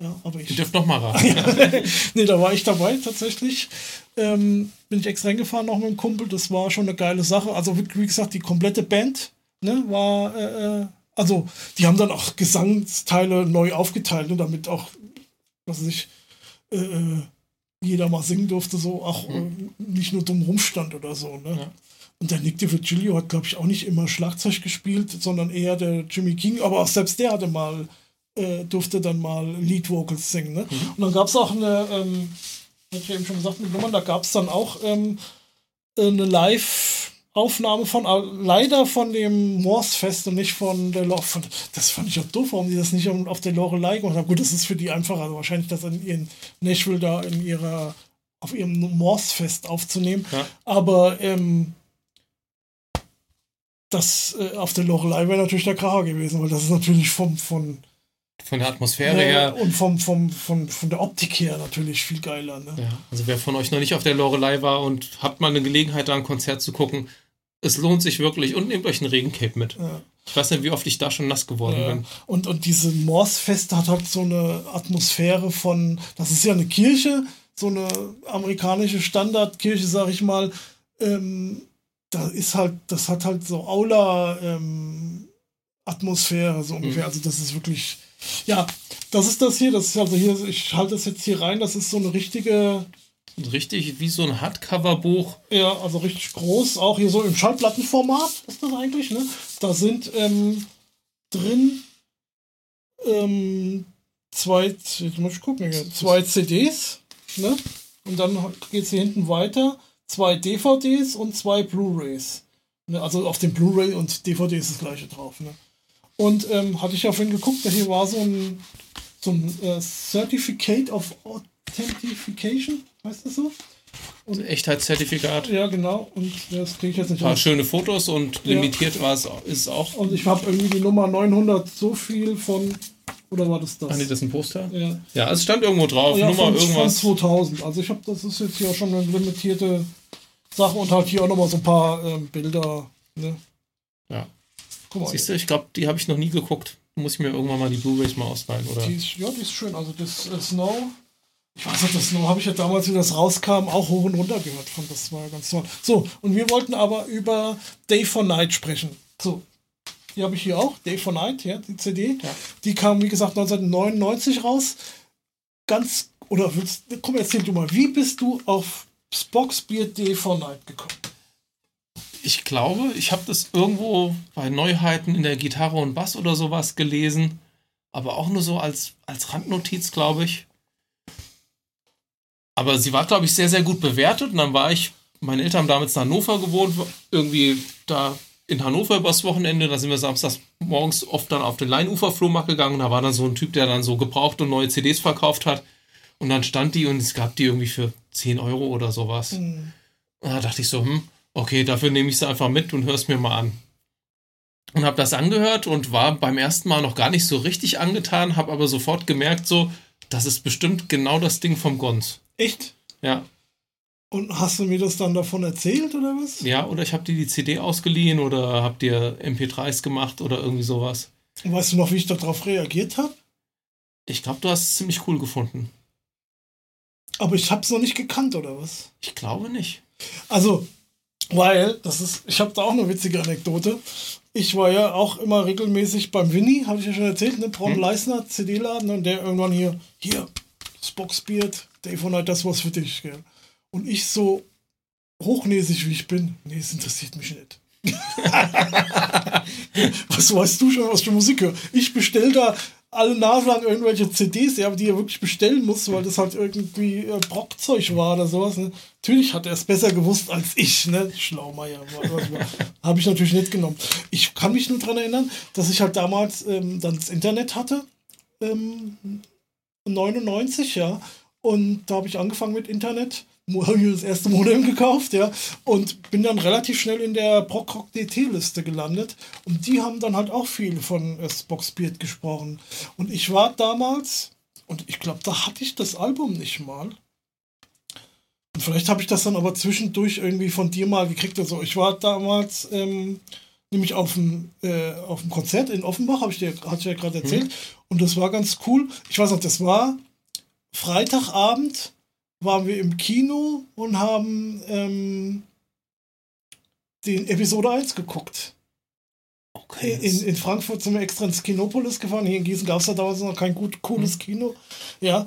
Ja, aber ich. Du dürft noch mal raten. nee, da war ich dabei tatsächlich. Ähm, bin ich extra hingefahren noch mit dem Kumpel. Das war schon eine geile Sache. Also, wie gesagt, die komplette Band ne, war. Äh, äh, also, die haben dann auch Gesangsteile neu aufgeteilt, ne, damit auch, was weiß ich, äh, äh, jeder mal singen durfte, so auch mhm. nicht nur dumm rumstand oder so. Ne? Ja. Und der Nick DiVigilio hat, glaube ich, auch nicht immer Schlagzeug gespielt, sondern eher der Jimmy King. Aber auch selbst der hatte mal äh, durfte dann mal Lead Vocals singen. Ne? Mhm. Und dann gab es auch eine, ähm, hatte ich eben schon gesagt, mit Nummern, da gab es dann auch ähm, eine Live-Aufnahme von, äh, leider von dem Morse-Fest und nicht von der Lore. Das fand ich auch doof, warum die das nicht auf der Lorelei gemacht haben. Gut, das ist für die einfacher, also wahrscheinlich das in ihren Nashville da in ihrer, auf ihrem Morse-Fest aufzunehmen. Ja. Aber ähm, das äh, auf der Lorelei wäre natürlich der Kracher gewesen, weil das ist natürlich vom, von von der Atmosphäre ja, her. Und vom, vom, vom, von der Optik her natürlich viel geiler. Ne? Ja, also wer von euch noch nicht auf der Lorelei war und habt mal eine Gelegenheit, da ein Konzert zu gucken, es lohnt sich wirklich und nehmt euch ein Regencape mit. Ja. Ich weiß nicht, wie oft ich da schon nass geworden ja. bin. Und, und diese Morse-Fest hat halt so eine Atmosphäre von, das ist ja eine Kirche, so eine amerikanische Standardkirche, sag ich mal. Ähm, da ist halt, das hat halt so Aula-Atmosphäre, ähm, so ungefähr. Mhm. Also das ist wirklich ja, das ist das hier. Das ist also hier, ich halte das jetzt hier rein. Das ist so eine richtige. Richtig wie so ein Hardcover-Buch. Ja, also richtig groß. Auch hier so im Schallplattenformat ist das eigentlich, ne? Da sind ähm, drin ähm, zwei, jetzt muss ich gucken hier, zwei CDs, ne? Und dann geht es hier hinten weiter. Zwei DVDs und zwei Blu-Rays. Ne? Also auf dem Blu-ray und DVD ist das gleiche drauf, ne? Und ähm, hatte ich ja vorhin geguckt, da hier war so ein, so ein äh, Certificate of Authentication, heißt das so? Und Echtheitszertifikat. Ja, genau. Und das kriege ich jetzt nicht. Ein paar schöne Fotos und limitiert ja. war es ist auch. Und ich habe irgendwie die Nummer 900 so viel von. Oder war das das? Ah, nee, das ist ein Poster? Ja. Ja, es stand irgendwo drauf. Ja, Nummer von, irgendwas. Von 2000. Also ich habe, das ist jetzt hier schon eine limitierte Sache und halt hier auch nochmal so ein paar ähm, Bilder. Ne? Guck mal, Siehst du, ich glaube, die habe ich noch nie geguckt. Muss ich mir irgendwann mal die Blu-rays mal ausleihen, oder? Die ist, ja, die ist schön. Also das äh, Snow, ich weiß nicht, das Snow habe ich ja damals, wie das rauskam, auch hoch und runter gehört. Fand das war ganz toll. So, und wir wollten aber über Day for Night sprechen. So, die habe ich hier auch, Day for Night, ja, die CD. Ja. Die kam, wie gesagt, 1999 raus. Ganz, oder willst, komm, erzähl du mal, wie bist du auf Spock's Beer Day for Night gekommen? Ich glaube, ich habe das irgendwo bei Neuheiten in der Gitarre und Bass oder sowas gelesen, aber auch nur so als, als Randnotiz, glaube ich. Aber sie war, glaube ich, sehr, sehr gut bewertet und dann war ich, meine Eltern haben damals in Hannover gewohnt, irgendwie da in Hannover übers Wochenende, da sind wir samstags morgens oft dann auf den Leinufer-Flohmarkt gegangen und da war dann so ein Typ, der dann so gebraucht und neue CDs verkauft hat und dann stand die und es gab die irgendwie für 10 Euro oder sowas. Mhm. Und da dachte ich so, hm, okay, dafür nehme ich sie einfach mit und hör's mir mal an. Und habe das angehört und war beim ersten Mal noch gar nicht so richtig angetan, habe aber sofort gemerkt, so, das ist bestimmt genau das Ding vom Gons. Echt? Ja. Und hast du mir das dann davon erzählt oder was? Ja, oder ich habe dir die CD ausgeliehen oder hab dir MP3s gemacht oder irgendwie sowas. Weißt du noch, wie ich darauf reagiert habe? Ich glaube, du hast es ziemlich cool gefunden. Aber ich habe es noch nicht gekannt, oder was? Ich glaube nicht. Also, weil, das ist, ich habe da auch eine witzige Anekdote. Ich war ja auch immer regelmäßig beim Winnie, habe ich ja schon erzählt, ne? Braun Hm. Leisner, CD-Laden, und der irgendwann hier, hier, Spocksbeard, Dave von das was für dich, gell. Und ich so hochnäsig wie ich bin, nee, es interessiert mich nicht. was weißt du schon, was für Musik höre? Ich bestell da alle Nase lang irgendwelche CDs, ja, die er wirklich bestellen muss, weil das halt irgendwie äh, Brockzeug war oder sowas. Ne? Natürlich hat er es besser gewusst als ich, ne? Schlaumeier. Habe ich natürlich nicht genommen. Ich kann mich nur daran erinnern, dass ich halt damals ähm, dann das Internet hatte. Ähm, 99, ja. Und da habe ich angefangen mit Internet. Habe ich das erste Modem gekauft, ja. Und bin dann relativ schnell in der Brockrock DT-Liste gelandet. Und die haben dann halt auch viel von äh, Spocksbeard gesprochen. Und ich war damals, und ich glaube, da hatte ich das Album nicht mal. Und vielleicht habe ich das dann aber zwischendurch irgendwie von dir mal gekriegt. Also ich war damals ähm, nämlich auf dem, äh, auf dem Konzert in Offenbach, habe ich dir, ich ja gerade erzählt. Und das war ganz cool. Ich weiß noch, das war Freitagabend waren wir im Kino und haben ähm, den Episode 1 geguckt. Okay. In, in Frankfurt sind wir extra ins Kinopolis gefahren. Hier in Gießen gab es ja damals noch kein gut, cooles Kino. Ja,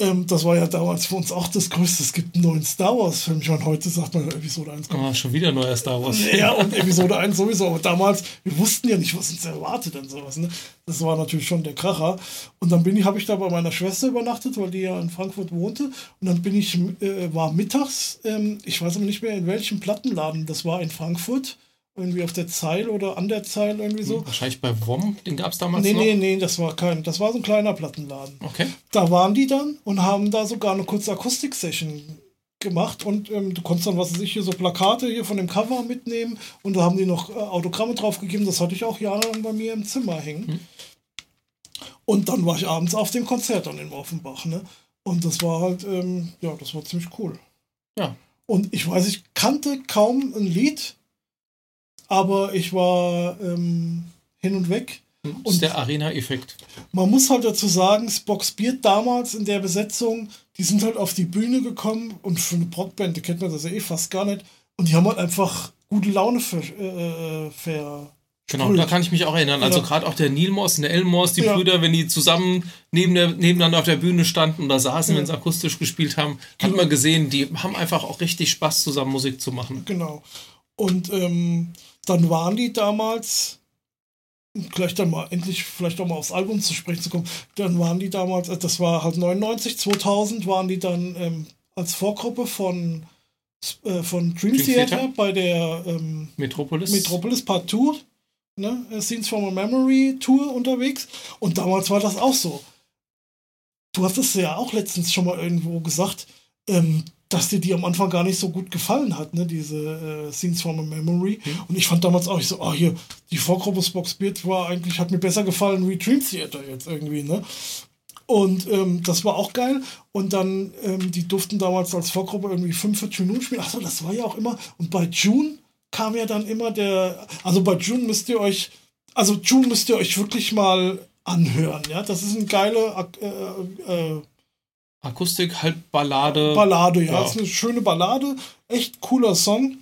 ähm, das war ja damals für uns auch das Größte. Es gibt einen neuen Star Wars-Film schon. Heute sagt man Episode 1 kommt. oh, schon wieder neuer Star Wars. Ja, und Episode 1 sowieso. Aber damals, wir wussten ja nicht, was uns erwartet und sowas. Ne? Das war natürlich schon der Kracher. Und dann bin ich, habe ich da bei meiner Schwester übernachtet, weil die ja in Frankfurt wohnte. Und dann bin ich, äh, war mittags, ähm, ich weiß aber nicht mehr in welchem Plattenladen, das war in Frankfurt. Irgendwie auf der Zeil oder an der Zeil irgendwie so. Wahrscheinlich bei WOM, den gab es damals Nee, noch. nee, nee, das war kein, das war so ein kleiner Plattenladen. Okay. Da waren die dann und haben da sogar eine kurze Akustik-Session gemacht und ähm, du konntest dann, was weiß ich, hier so Plakate hier von dem Cover mitnehmen und da haben die noch äh, Autogramme draufgegeben. Das hatte ich auch jahrelang bei mir im Zimmer hängen. Und dann war ich abends auf dem Konzert dann in Offenbach, ne? Und das war halt, ähm, ja, das war ziemlich cool. Ja. Und ich weiß, ich kannte kaum ein Lied, aber ich war ähm, hin und weg. Das Und- ist der Arena-Effekt. Man muss halt dazu sagen, Spock's Beard damals in der Besetzung, die sind halt auf die Bühne gekommen und für eine Rockband, die kennt man das ja eh fast gar nicht. Und die haben halt einfach gute Laune ver, äh, äh, ver Genau, da kann ich mich auch erinnern. Also Ja. gerade auch der Neil Moss und der El Moss, die Ja. Brüder, wenn die zusammen neben der, nebeneinander auf der Bühne standen oder saßen, Ja. wenn sie akustisch gespielt haben, hat man gesehen, die haben einfach auch richtig Spaß, zusammen Musik zu machen. Genau. Und ähm, dann waren die damals, gleich dann mal endlich vielleicht auch mal aufs Album zu sprechen zu kommen, dann waren die damals, äh, das war halt 99, 2000 waren die dann ähm, als Vorgruppe von, äh, von Dream, Dream Theater, Theater? bei der ähm, Metropolis. Metropolis Part 2, ne? äh, Scenes from a Memory Tour unterwegs. Und damals war das auch so. Du hast es ja auch letztens schon mal irgendwo gesagt, ähm, dass dir die am Anfang gar nicht so gut gefallen hat, ne? diese äh, Scenes from a Memory. Und ich fand damals auch, ich so, ah, hier, die Vorgruppe Spock's Beard war eigentlich, hat mir besser gefallen wie Dream Theater jetzt irgendwie, ne? Und ähm, das war auch geil. Und dann, ähm, die durften damals als Vorgruppe irgendwie 45 Minuten spielen. Achso, das war ja auch immer. Und bei June kam ja dann immer der. Also bei June müsst ihr euch. Also June müsst ihr euch wirklich mal anhören, ja. Das ist eine geile äh, äh, Akustik, halt Ballade. Ballade, ja. Ja. Das ist eine schöne Ballade. Echt cooler Song.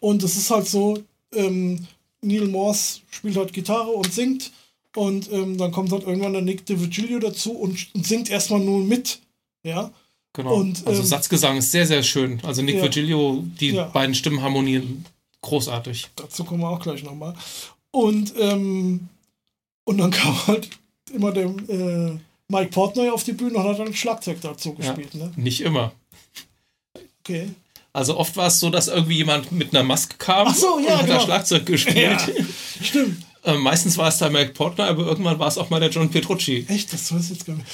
Und es ist halt so, ähm, Neil Morse spielt halt Gitarre und singt. Und ähm, dann kommt halt irgendwann der Nick DiVigilio dazu und, und singt erstmal nur mit. Ja. genau. und, also ähm, Satzgesang ist sehr, sehr schön. Also Nick Ja. Virgilio, die Ja. beiden Stimmen harmonieren großartig. Dazu kommen wir auch gleich nochmal. Und, ähm, und dann kam halt immer der äh, Mike Portnoy auf die Bühne und hat dann Schlagzeug dazu Ja. gespielt. Ne? Nicht immer. Okay. Also oft war es so, dass irgendwie jemand mit einer Maske kam so, ja, und hat genau. da Schlagzeug gespielt. Ja, stimmt. Äh, meistens war es der Mike Portner, aber irgendwann war es auch mal der John Petrucci. Echt, das weiß ich jetzt gar nicht.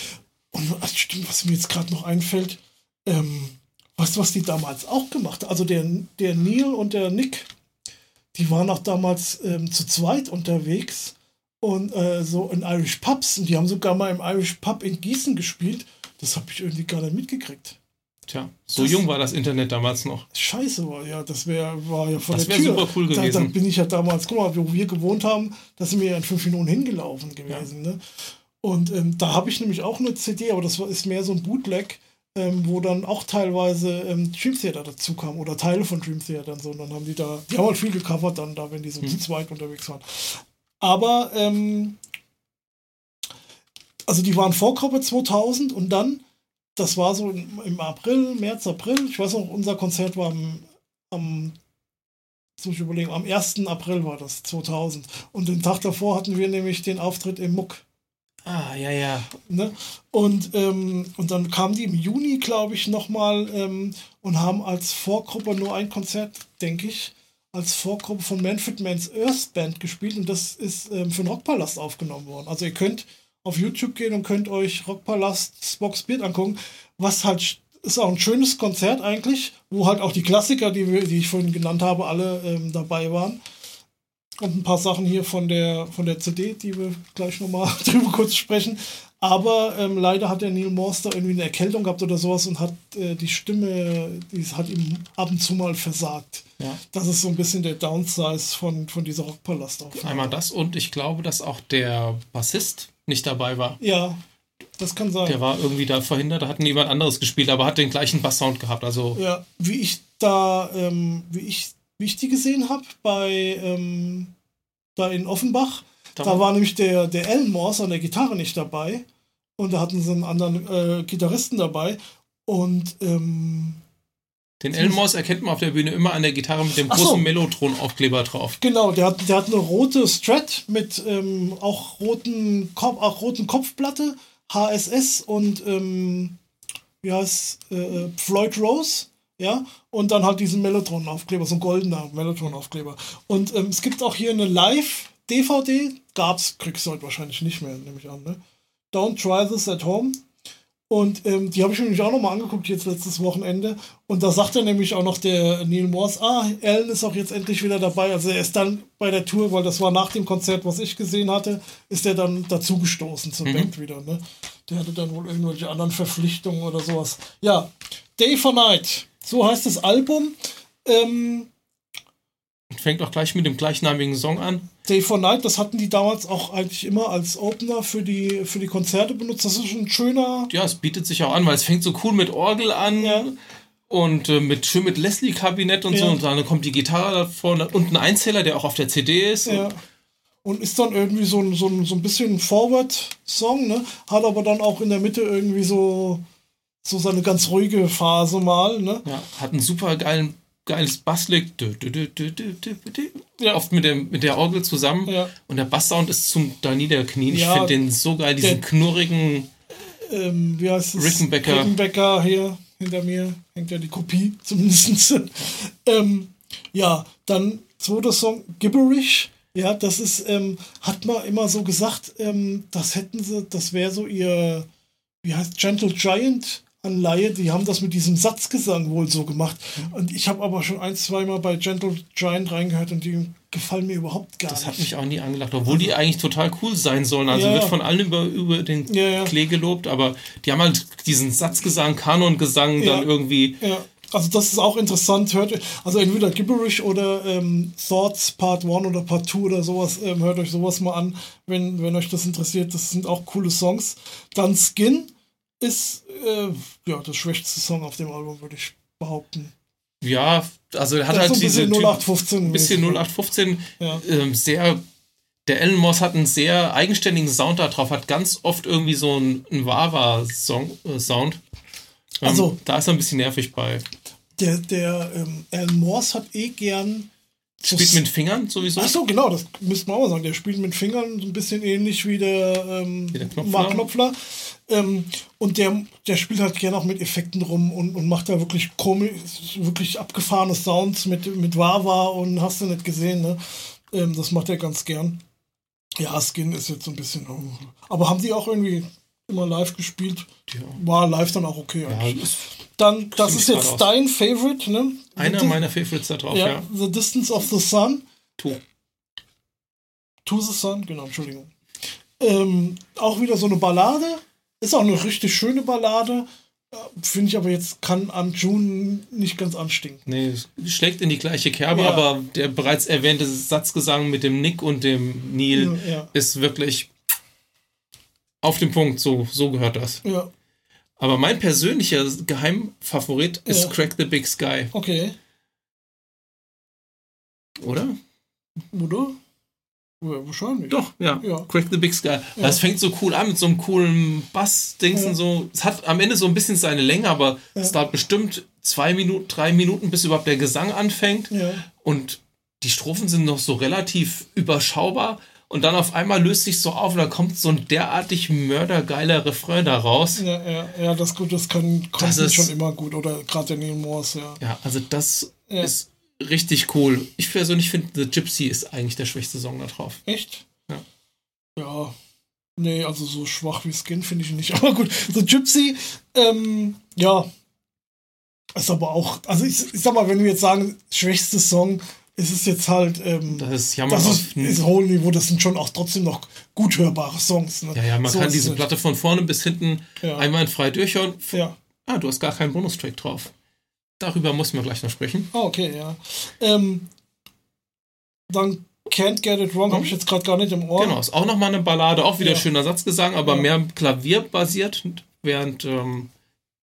Und ach, stimmt, was mir jetzt gerade noch einfällt, ähm, du, was die damals auch gemacht haben? Also der, der Neil und der Nick, die waren auch damals ähm, zu zweit unterwegs und äh, so in Irish Pubs und die haben sogar mal im Irish Pub in Gießen gespielt. Das habe ich irgendwie gar nicht mitgekriegt. Tja, so das, jung war das Internet damals noch. Scheiße war, ja, das wär, war ja von das der Tür. Super cool gewesen. Da, da, bin ich ja damals, guck mal, wo wir gewohnt haben, da sind wir ja in fünf Minuten hingelaufen gewesen. Ja. Ne? Und ähm, da habe ich nämlich auch eine CD, aber das ist mehr so ein Bootleg, ähm, wo dann auch teilweise ähm, Dream Theater dazu kam oder Teile von Dream Theater und so. Und dann haben die da, die haben halt viel gecovert dann da, wenn die so mhm. zu zweit unterwegs waren. Aber, ähm, also die waren Vorgruppe 2000 und dann das war so im April, März, April. Ich weiß noch, unser Konzert war am, am muss ich überlegen, am 1. April war das, 2000. Und den Tag davor hatten wir nämlich den Auftritt im Muck. Ah, ja, ja. Ne? Und, ähm, und dann kamen die im Juni, glaube ich, nochmal ähm, und haben als Vorgruppe nur ein Konzert, denke ich, als Vorgruppe von Manfred Mans Earth Band gespielt und das ist ähm, für den Rockpalast aufgenommen worden. Also ihr könnt auf YouTube gehen und könnt euch Rockpalast Spock's Beard angucken, was halt ist auch ein schönes Konzert eigentlich, wo halt auch die Klassiker, die, wir, die ich vorhin genannt habe, alle ähm, dabei waren. Und ein paar Sachen hier von der, von der CD, die wir gleich nochmal drüber kurz sprechen. Aber ähm, leider hat der Neil Morster irgendwie eine Erkältung gehabt oder sowas und hat äh, die Stimme, die hat ihm ab und zu mal versagt. Ja. Das ist so ein bisschen der Downsize von, von dieser Rockpalast. Einmal das und ich glaube, dass auch der Bassist nicht dabei war. Ja, das kann sein. Der war irgendwie da verhindert, da hat niemand anderes gespielt, aber hat den gleichen Basssound gehabt. Also ja, wie ich da, ähm, wie ich, wie ich die gesehen habe bei ähm, da in Offenbach, da, war nämlich der, der Alan Morse an der Gitarre nicht dabei und da hatten sie einen anderen äh, Gitarristen dabei und ähm, den Elmos erkennt man auf der Bühne immer an der Gitarre mit dem großen so. Mellotron-Aufkleber drauf. Genau, der hat, der hat eine rote Strat mit ähm, auch, roten Kopf, auch roten Kopfplatte, HSS und ähm, wie heißt äh, Floyd Rose. Ja, und dann halt diesen Mellotron-Aufkleber, so ein goldener Mellotron-Aufkleber. Und ähm, es gibt auch hier eine Live-DVD, gab's, kriegst du heute wahrscheinlich nicht mehr, nehme ich an, ne? Don't try this at home. Und ähm, die habe ich mir nämlich auch nochmal angeguckt, jetzt letztes Wochenende. Und da sagt er nämlich auch noch der Neil Morse, ah, Alan ist auch jetzt endlich wieder dabei. Also er ist dann bei der Tour, weil das war nach dem Konzert, was ich gesehen hatte, ist er dann dazugestoßen zur mhm. Band wieder. Ne? Der hatte dann wohl irgendwelche anderen Verpflichtungen oder sowas. Ja, Day for Night, so heißt das Album. Ähm, Fängt auch gleich mit dem gleichnamigen Song an. Day for Night, das hatten die damals auch eigentlich immer als Opener für die, für die Konzerte benutzt. Das ist ein schöner. Ja, es bietet sich auch an, weil es fängt so cool mit Orgel an. Ja. Und äh, mit schön mit Leslie-Kabinett und ja. so. Und dann kommt die Gitarre davor und ein Einzähler, der auch auf der CD ist. Ja. Und ist dann irgendwie so ein, so ein, so ein bisschen Forward-Song, ne? Hat aber dann auch in der Mitte irgendwie so, so seine ganz ruhige Phase mal, ne? Ja, hat einen super geilen geiles Basslick. Oft mit der, mit der Orgel zusammen. Ja. Und der Basssound ist zum da niederknien. Ich ja, finde den so geil, diesen knurrigen. Ähm, wie heißt es? Rickenbacker. Rickenbacker hier hinter mir. Hängt ja die Kopie zumindest. ähm, ja, dann zweiter Song, Gibberish. Ja, das ist, ähm, hat man immer so gesagt, ähm, das hätten sie, das wäre so ihr, wie heißt Gentle Giant Anleihe, die haben das mit diesem Satzgesang wohl so gemacht. Und ich habe aber schon ein, zweimal bei Gentle Giant reingehört und die gefallen mir überhaupt gar das nicht. Das hat mich auch nie angelacht, obwohl also, die eigentlich total cool sein sollen. Also ja, wird von allen über, über den ja, ja. Klee gelobt, aber die haben halt diesen Satzgesang, Kanongesang dann irgendwie. Ja. Also das ist auch interessant, hört also entweder Gibberish oder ähm, Thoughts Part 1 oder Part 2 oder sowas, ähm, hört euch sowas mal an, wenn, wenn euch das interessiert. Das sind auch coole Songs. Dann Skin, ist äh, ja das schwächste Song auf dem Album, würde ich behaupten. Ja, also er hat das halt so diese 0815 ein bisschen 0815 ja. ähm, sehr der Alan Moss hat einen sehr eigenständigen Sound da drauf, hat ganz oft irgendwie so einen, einen Wawa-Sound. Äh. Ähm, also, da ist er ein bisschen nervig bei. Der, der ähm, Alan Morse hat eh gern Spielt mit Fingern sowieso? Ach so, genau, das müsste man auch sagen. Der spielt mit Fingern so ein bisschen ähnlich wie der, ähm, wie der Knopfler. Mark Knopfler. Ähm, und der, der spielt halt gerne auch mit Effekten rum und, und macht da wirklich komisch, wirklich abgefahrene Sounds mit, mit Wawa und hast du nicht gesehen, ne? Ähm, das macht er ganz gern. Ja, Skin ist jetzt so ein bisschen. Aber haben die auch irgendwie immer live gespielt? Ja. War live dann auch okay. Ja, dann, das ist jetzt dein Favorite, ne? Einer meiner Favorites da drauf, ja, ja. The Distance of the Sun. To. To the Sun, genau, Entschuldigung. Ähm, auch wieder so eine Ballade. Ist auch eine richtig schöne Ballade. Finde ich aber jetzt, kann an June nicht ganz anstinken. Nee, schlägt in die gleiche Kerbe, ja. aber der bereits erwähnte Satzgesang mit dem Nick und dem Neil ja. ist wirklich auf den Punkt. So, so gehört das. Ja. Aber mein persönlicher Geheimfavorit ist Crack the Big Sky. Okay. Oder? Oder? Ja, wahrscheinlich. Doch, ja. ja. Crack the Big Sky. Ja. Das fängt so cool an mit so einem coolen Bass-Dings ja. und so. Es hat am Ende so ein bisschen seine Länge, aber es dauert bestimmt zwei Minuten, drei Minuten, bis überhaupt der Gesang anfängt. Und die Strophen sind noch so relativ überschaubar. Und dann auf einmal löst sich so auf und da kommt so ein derartig mördergeiler Refrain da raus. Ja, ja, ja, das gut, das kann kommt das ist, schon immer gut. Oder gerade der Neil Morse, ja. Ja, also das ist richtig cool. Ich persönlich finde, The Gypsy ist eigentlich der schwächste Song da drauf. Echt? Ja. Ja. Nee, also so schwach wie Skin finde ich nicht. Aber gut, The Gypsy, ähm, ja. Ist aber auch, also ich, ich sag mal, wenn wir jetzt sagen, schwächste Song, ist es jetzt halt, ähm, das ist, das ist, ist hohe Niveau, das sind schon auch trotzdem noch gut hörbare Songs. Ne? Ja, ja, man so kann diese Platte von vorne bis hinten ja. frei durchhören. Ja. Ah, du hast gar keinen Bonustrack drauf. Darüber muss man gleich noch sprechen. Ah, okay, ja. Ähm, dann Can't Get It Wrong habe ich jetzt gerade gar nicht im Ohr. Genau, ist auch nochmal eine Ballade, auch wieder ja. schöner Satzgesang, aber ja. mehr klavierbasiert, während ähm,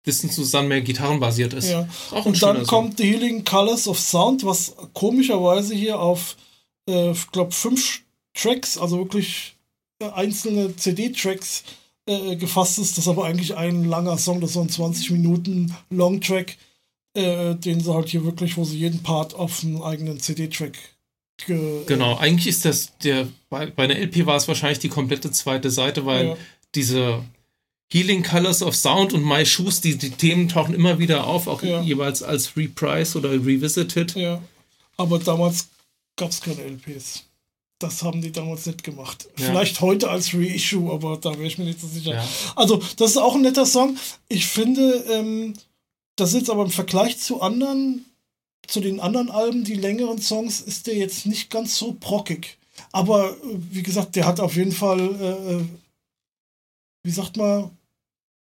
Distance Sun mehr gitarrenbasiert ist. Ja. Auch Und dann kommt The Healing Colors of Sound, was komischerweise hier auf, äh, ich glaube, fünf Tracks, also wirklich äh, einzelne CD-Tracks äh, gefasst ist. Das ist aber eigentlich ein langer Song, das ist so ein 20 Minuten Long-Track äh, den sie halt hier wirklich, wo sie jeden Part auf einen eigenen CD-Track Genau, eigentlich ist das der, bei, bei einer LP war es wahrscheinlich die komplette zweite Seite, weil ja. diese Healing Colors of Sound und My Shoes, die, die Themen tauchen immer wieder auf, auch ja. jeweils als Reprise oder Revisited. Ja, aber damals gab es keine LPs. Das haben die damals nicht gemacht. Ja. Vielleicht heute als Reissue, aber da wäre ich mir nicht so sicher. Ja. Also, das ist auch ein netter Song. Ich finde, ähm, das ist jetzt aber im Vergleich zu anderen, zu den anderen Alben, die längeren Songs, ist der jetzt nicht ganz so brockig. Aber wie gesagt, der hat auf jeden Fall, äh, äh, wie sagt man,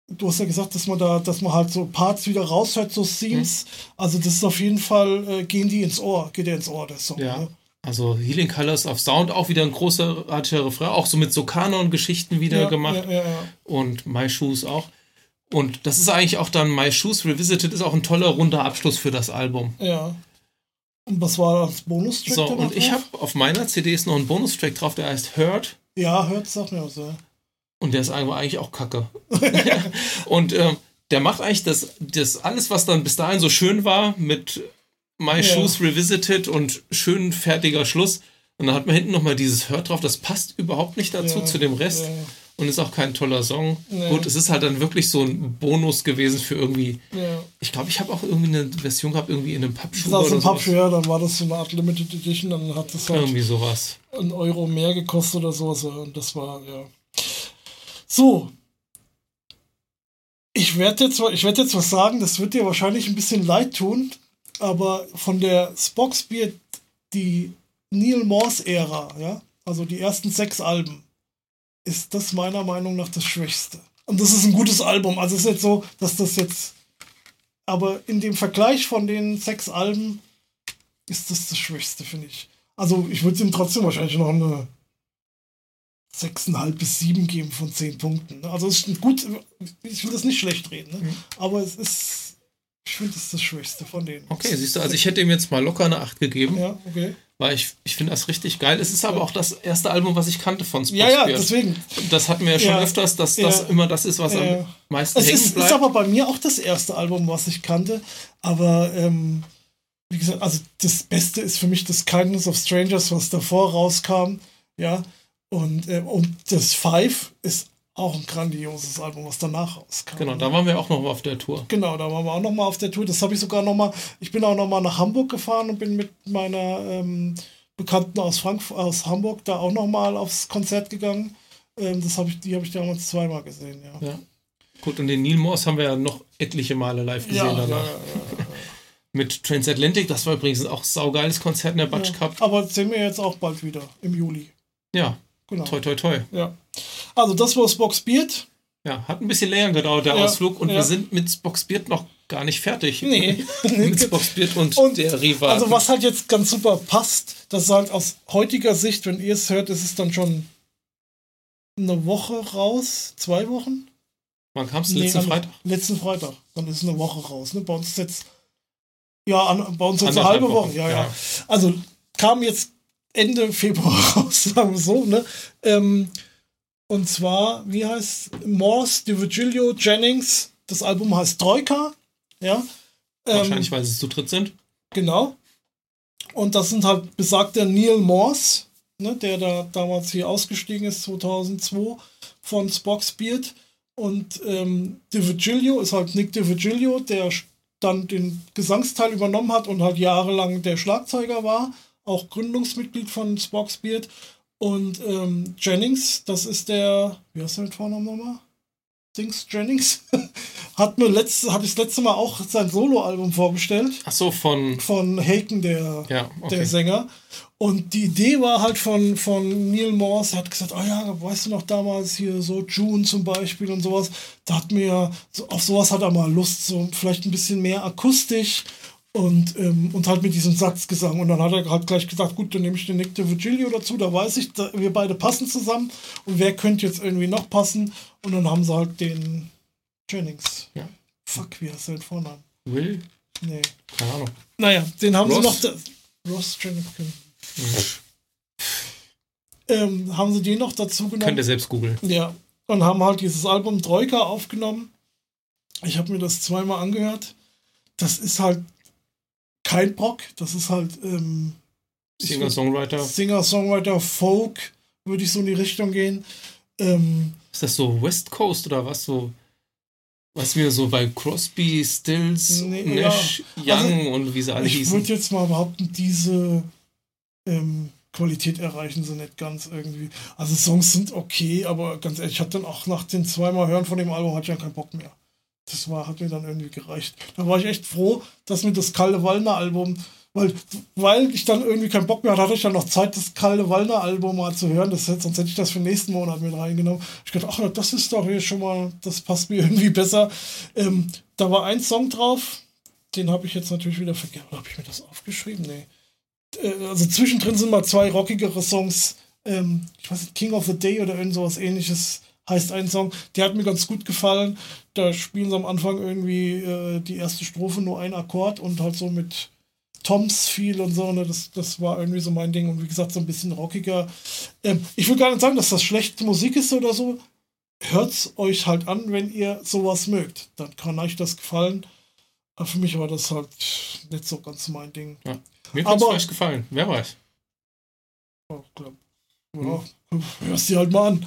du hast ja gesagt, dass man da, dass man halt so Parts wieder raushört, so Themes. Mhm. Also das ist auf jeden Fall, äh, gehen die ins Ohr, geht der ins Ohr, der Song. Ja. Ne? Also Healing Colors of Sound, auch wieder ein großartiger Refrain, auch so mit so Kanon-Geschichten wieder ja, gemacht. Ja, ja, Und My Shoes auch. Und das ist eigentlich auch dann My Shoes Revisited, ist auch ein toller runder Abschluss für das Album. Ja. Und was war das Bonustrack? So, und ich habe auf meiner CD ist noch ein Bonustrack drauf, der heißt Hurt. Ja, Hurt sagt mir was, ja. Und der ist eigentlich auch kacke. und äh, der macht eigentlich das, das alles, was dann bis dahin so schön war, mit My ja. Shoes Revisited und schön fertiger Schluss. Und dann hat man hinten nochmal dieses Hurt drauf, das passt überhaupt nicht dazu, ja. zu dem Rest. Ja und ist auch kein toller Song. Nee. Gut, es ist halt dann wirklich so ein Bonus gewesen für irgendwie. Ja. Ich glaube, ich habe auch irgendwie eine Version gehabt, irgendwie in einem Pappschuh. Das war ein Pappschuh, ja, dann war das so eine Art Limited Edition, dann hat das halt irgendwie sowas. Ein Euro mehr gekostet oder sowas. Und das war, ja. So. Ich werde jetzt, werd jetzt was sagen, das wird dir wahrscheinlich ein bisschen leid tun, aber von der Spockspear, die Neil Morse-Ära, ja, also die ersten sechs Alben, ist das meiner Meinung nach das Schwächste. Und das ist ein gutes Album. Also es ist jetzt so, dass das jetzt. Aber in dem Vergleich von den sechs Alben ist das das Schwächste, finde ich. Also ich würde ihm trotzdem wahrscheinlich noch eine 6,5 bis 7 geben von 10 Punkten. Also es ist gut, ich will das nicht schlecht reden, ne? mhm. aber es ist, ich finde, es ist das Schwächste von denen. Okay, siehst du, also ich hätte ihm jetzt mal locker eine 8 gegeben. Ja, okay weil ich, ich finde das richtig geil. Es ist aber auch das erste Album, was ich kannte von Spock Ja, ja, deswegen. Das hatten wir ja schon ja, öfters, dass ja, das immer das ist, was ja. am meisten es hängen ist, bleibt. ist aber bei mir auch das erste Album, was ich kannte. Aber ähm, wie gesagt, also das Beste ist für mich das Kindness of Strangers, was davor rauskam. Ja. Und, äh, und das Five ist auch ein grandioses Album, was danach rauskam. Genau, da waren wir auch noch mal auf der Tour. Genau, da waren wir auch noch mal auf der Tour. Das habe ich sogar noch mal. Ich bin auch noch mal nach Hamburg gefahren und bin mit meiner ähm, Bekannten aus Frankfurt, aus Hamburg da auch noch mal aufs Konzert gegangen. Ähm, das habe ich, die habe ich damals zweimal gesehen. Ja. ja. Gut, und den Neil Morse haben wir ja noch etliche Male live gesehen ja, danach. Ja, ja, mit Transatlantic, das war übrigens auch ein saugeiles Konzert in der Batsch Cup. Aber sehen wir jetzt auch bald wieder im Juli. Ja, Genau. Toi, toi, toi. Ja. Also, das war Spock's Beard. Ja, hat ein bisschen länger gedauert, der Ja, Ausflug. Und ja. wir sind mit Spoxbeard noch gar nicht fertig. Nee. mit Spoxbeard und, Und der Riva. Also was halt jetzt ganz super passt, das ist halt aus heutiger Sicht, wenn ihr es hört, ist es dann schon eine Woche raus, zwei Wochen? Wann kam es? Nee, Letzten Freitag? Letzten Freitag. Dann ist eine Woche raus. Ne? Bei uns ist jetzt ja, an, bei uns jetzt eine halbe Woche. Wochen, ja, ja. Also kam jetzt Ende Februar raus, sagen wir so. Ne? Ähm, und zwar, wie heißt Morse, DiVigilio, Jennings. Das Album heißt Troika. Ja. Ähm, Wahrscheinlich, weil sie zu dritt sind. Genau. Und das sind halt besagter Neil Morse, ne, der da damals hier ausgestiegen ist, 2002 von Spock's Beard. Und ähm, DiVigilio ist halt Nick DiVigilio, der sch- dann den Gesangsteil übernommen hat und halt jahrelang der Schlagzeuger war, auch Gründungsmitglied von Spock's Beard. Und ähm, Jennings, das ist der, wie heißt der mit Vornamen nochmal? Dings Jennings, hat mir letzte, habe ich das letzte Mal auch sein Soloalbum vorgestellt Ach so, von. von Haken, der, Ja, okay. der Sänger. Und die Idee war halt von, von Neil Morse, er hat gesagt, ah ja, weißt du noch damals hier so June zum Beispiel und sowas, da hat mir, auf sowas hat er mal Lust, so vielleicht ein bisschen mehr akustisch und, ähm, und halt mit diesem Satzgesang. Und dann hat er halt gleich gesagt, gut, dann nehme ich den Nick de Virgilio dazu, da weiß ich, da, wir beide passen zusammen und wer könnte jetzt irgendwie noch passen? Und dann haben sie halt den Jennings. Ja. Fuck, wie heißt der mit Vornamen? Will? Nee. Keine Ahnung. Naja, den haben Ross? sie noch. Da, Ross Jennings. Ähm, haben sie den noch dazu Könnt genommen? ihr selbst googeln. Ja. Und haben halt dieses Album Troika aufgenommen. Ich habe mir das zweimal angehört. Das ist halt kein Rock. Das ist halt ähm, ich Singer-Songwriter. Singer, Songwriter, Folk, würde ich so in die Richtung gehen. Ähm, Ist das so West Coast oder was so? Was wir so bei Crosby, Stills, Nee, Nash, ja. Also, Young und wie sie alle ich hießen. würde jetzt mal behaupten, diese ähm, Qualität erreichen sie nicht ganz irgendwie. Also Songs sind okay, aber ganz ehrlich, ich hatte dann auch nach den zweimal Hören von dem Album hatte ich dann keinen Bock mehr. Das war, hat mir dann irgendwie gereicht. Da war ich echt froh, dass mir das Kalle Wallner Album, weil, weil ich dann irgendwie keinen Bock mehr hatte, hatte ich dann noch Zeit, das Kalle Wallner Album mal zu hören. Das, sonst hätte ich das für den nächsten Monat mit reingenommen. Ich dachte, ach, das ist doch hier schon mal, das passt mir irgendwie besser. Ähm, da war ein Song drauf, den habe ich jetzt natürlich wieder vergessen. Habe ich mir das aufgeschrieben? Nee. Äh, Also zwischendrin sind mal zwei rockigere Songs. Ähm, ich weiß nicht, King of the Day oder irgend sowas ähnliches heißt ein Song. Der hat mir ganz gut gefallen. Da spielen sie am Anfang irgendwie äh, die erste Strophe nur ein Akkord und halt so mit Toms viel und so. Ne? Das, das war irgendwie so mein Ding. Und wie gesagt, so ein bisschen rockiger. Ähm, ich will gar nicht sagen, dass das schlechte Musik ist oder so. Hört's euch halt an, wenn ihr sowas mögt. Dann kann euch das gefallen. Aber für mich war das halt nicht so ganz mein Ding. Ja. Mir könnte es vielleicht gefallen. Wer weiß. Ja, klar. Ja, hörst dir halt mal an.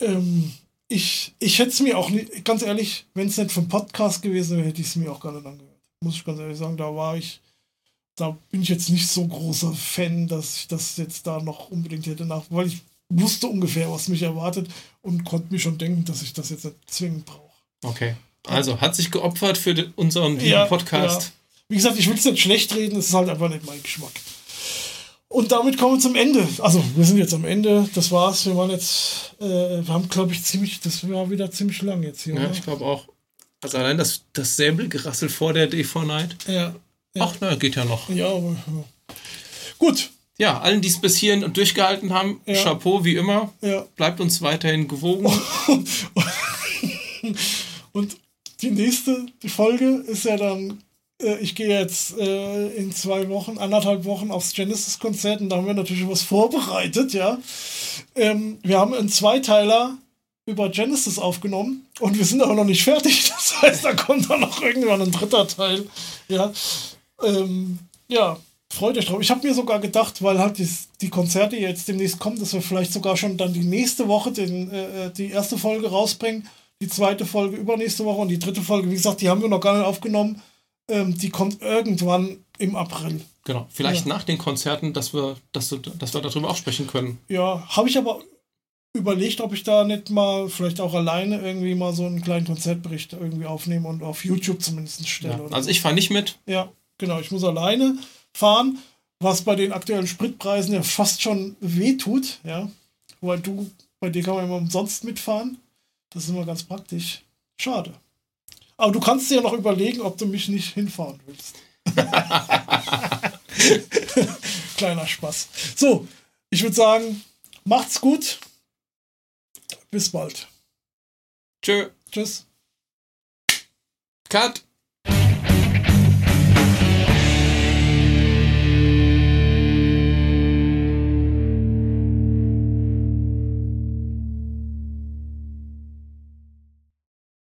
Ähm, ich ich hätte es mir auch nicht, ganz ehrlich, wenn es nicht vom Podcast gewesen wäre, hätte ich es mir auch gar nicht angehört. Muss ich ganz ehrlich sagen, da war ich, da bin ich jetzt nicht so großer Fan, dass ich das jetzt da noch unbedingt hätte nach, weil ich wusste ungefähr, was mich erwartet und konnte mir schon denken, dass ich das jetzt nicht zwingend brauche. Okay. Also, hat sich geopfert für unseren Ja, Podcast. ja. Wie gesagt, ich will es nicht schlecht reden, es ist halt einfach nicht mein Geschmack. Und damit kommen wir zum Ende. Also, wir sind jetzt am Ende. Das war's. Wir waren jetzt, äh, wir haben, glaube ich, ziemlich, das war wieder ziemlich lang jetzt hier. Ja, oder? ich glaube auch. Also allein das, das Säbelgerassel vor der D4 Night. ja. Ja. Ach, na, geht ja noch. ja, aber, ja. Gut. Ja, allen, die es bis hierhin durchgehalten haben, Ja. Chapeau wie immer. Ja. Bleibt uns weiterhin gewogen. Und die nächste die Folge ist ja dann, äh, ich gehe jetzt äh, in zwei Wochen, anderthalb Wochen aufs Genesis-Konzert und da haben wir natürlich was vorbereitet, ja. Ähm, wir haben einen Zweiteiler über Genesis aufgenommen und wir sind aber noch nicht fertig. Das heißt, da kommt dann noch irgendwann ein dritter Teil, ja. Ähm, ja, freut euch drauf. Ich habe mir sogar gedacht, weil halt die, die Konzerte jetzt demnächst kommen, dass wir vielleicht sogar schon dann die nächste Woche den, äh, die erste Folge rausbringen, die zweite Folge übernächste Woche und die dritte Folge, wie gesagt, die haben wir noch gar nicht aufgenommen. Ähm, die kommt irgendwann im April. Genau. Vielleicht nach den Konzerten, dass wir, dass, dass wir darüber auch sprechen können. Ja, habe ich aber überlegt, ob ich da nicht mal, vielleicht auch alleine irgendwie mal so einen kleinen Konzertbericht irgendwie aufnehme und auf YouTube zumindest stelle. Ja. Also so. ich fahre nicht mit. Ja, genau. Ich muss alleine fahren, was bei den aktuellen Spritpreisen ja fast schon wehtut, ja. Weil du, bei dir kann man immer umsonst mitfahren. Das ist immer ganz praktisch. Schade. Aber du kannst dir ja noch überlegen, ob du mich nicht hinfahren willst. Kleiner Spaß. So, ich würde sagen, macht's gut. Bis bald. Tschö. Tschüss. Cut.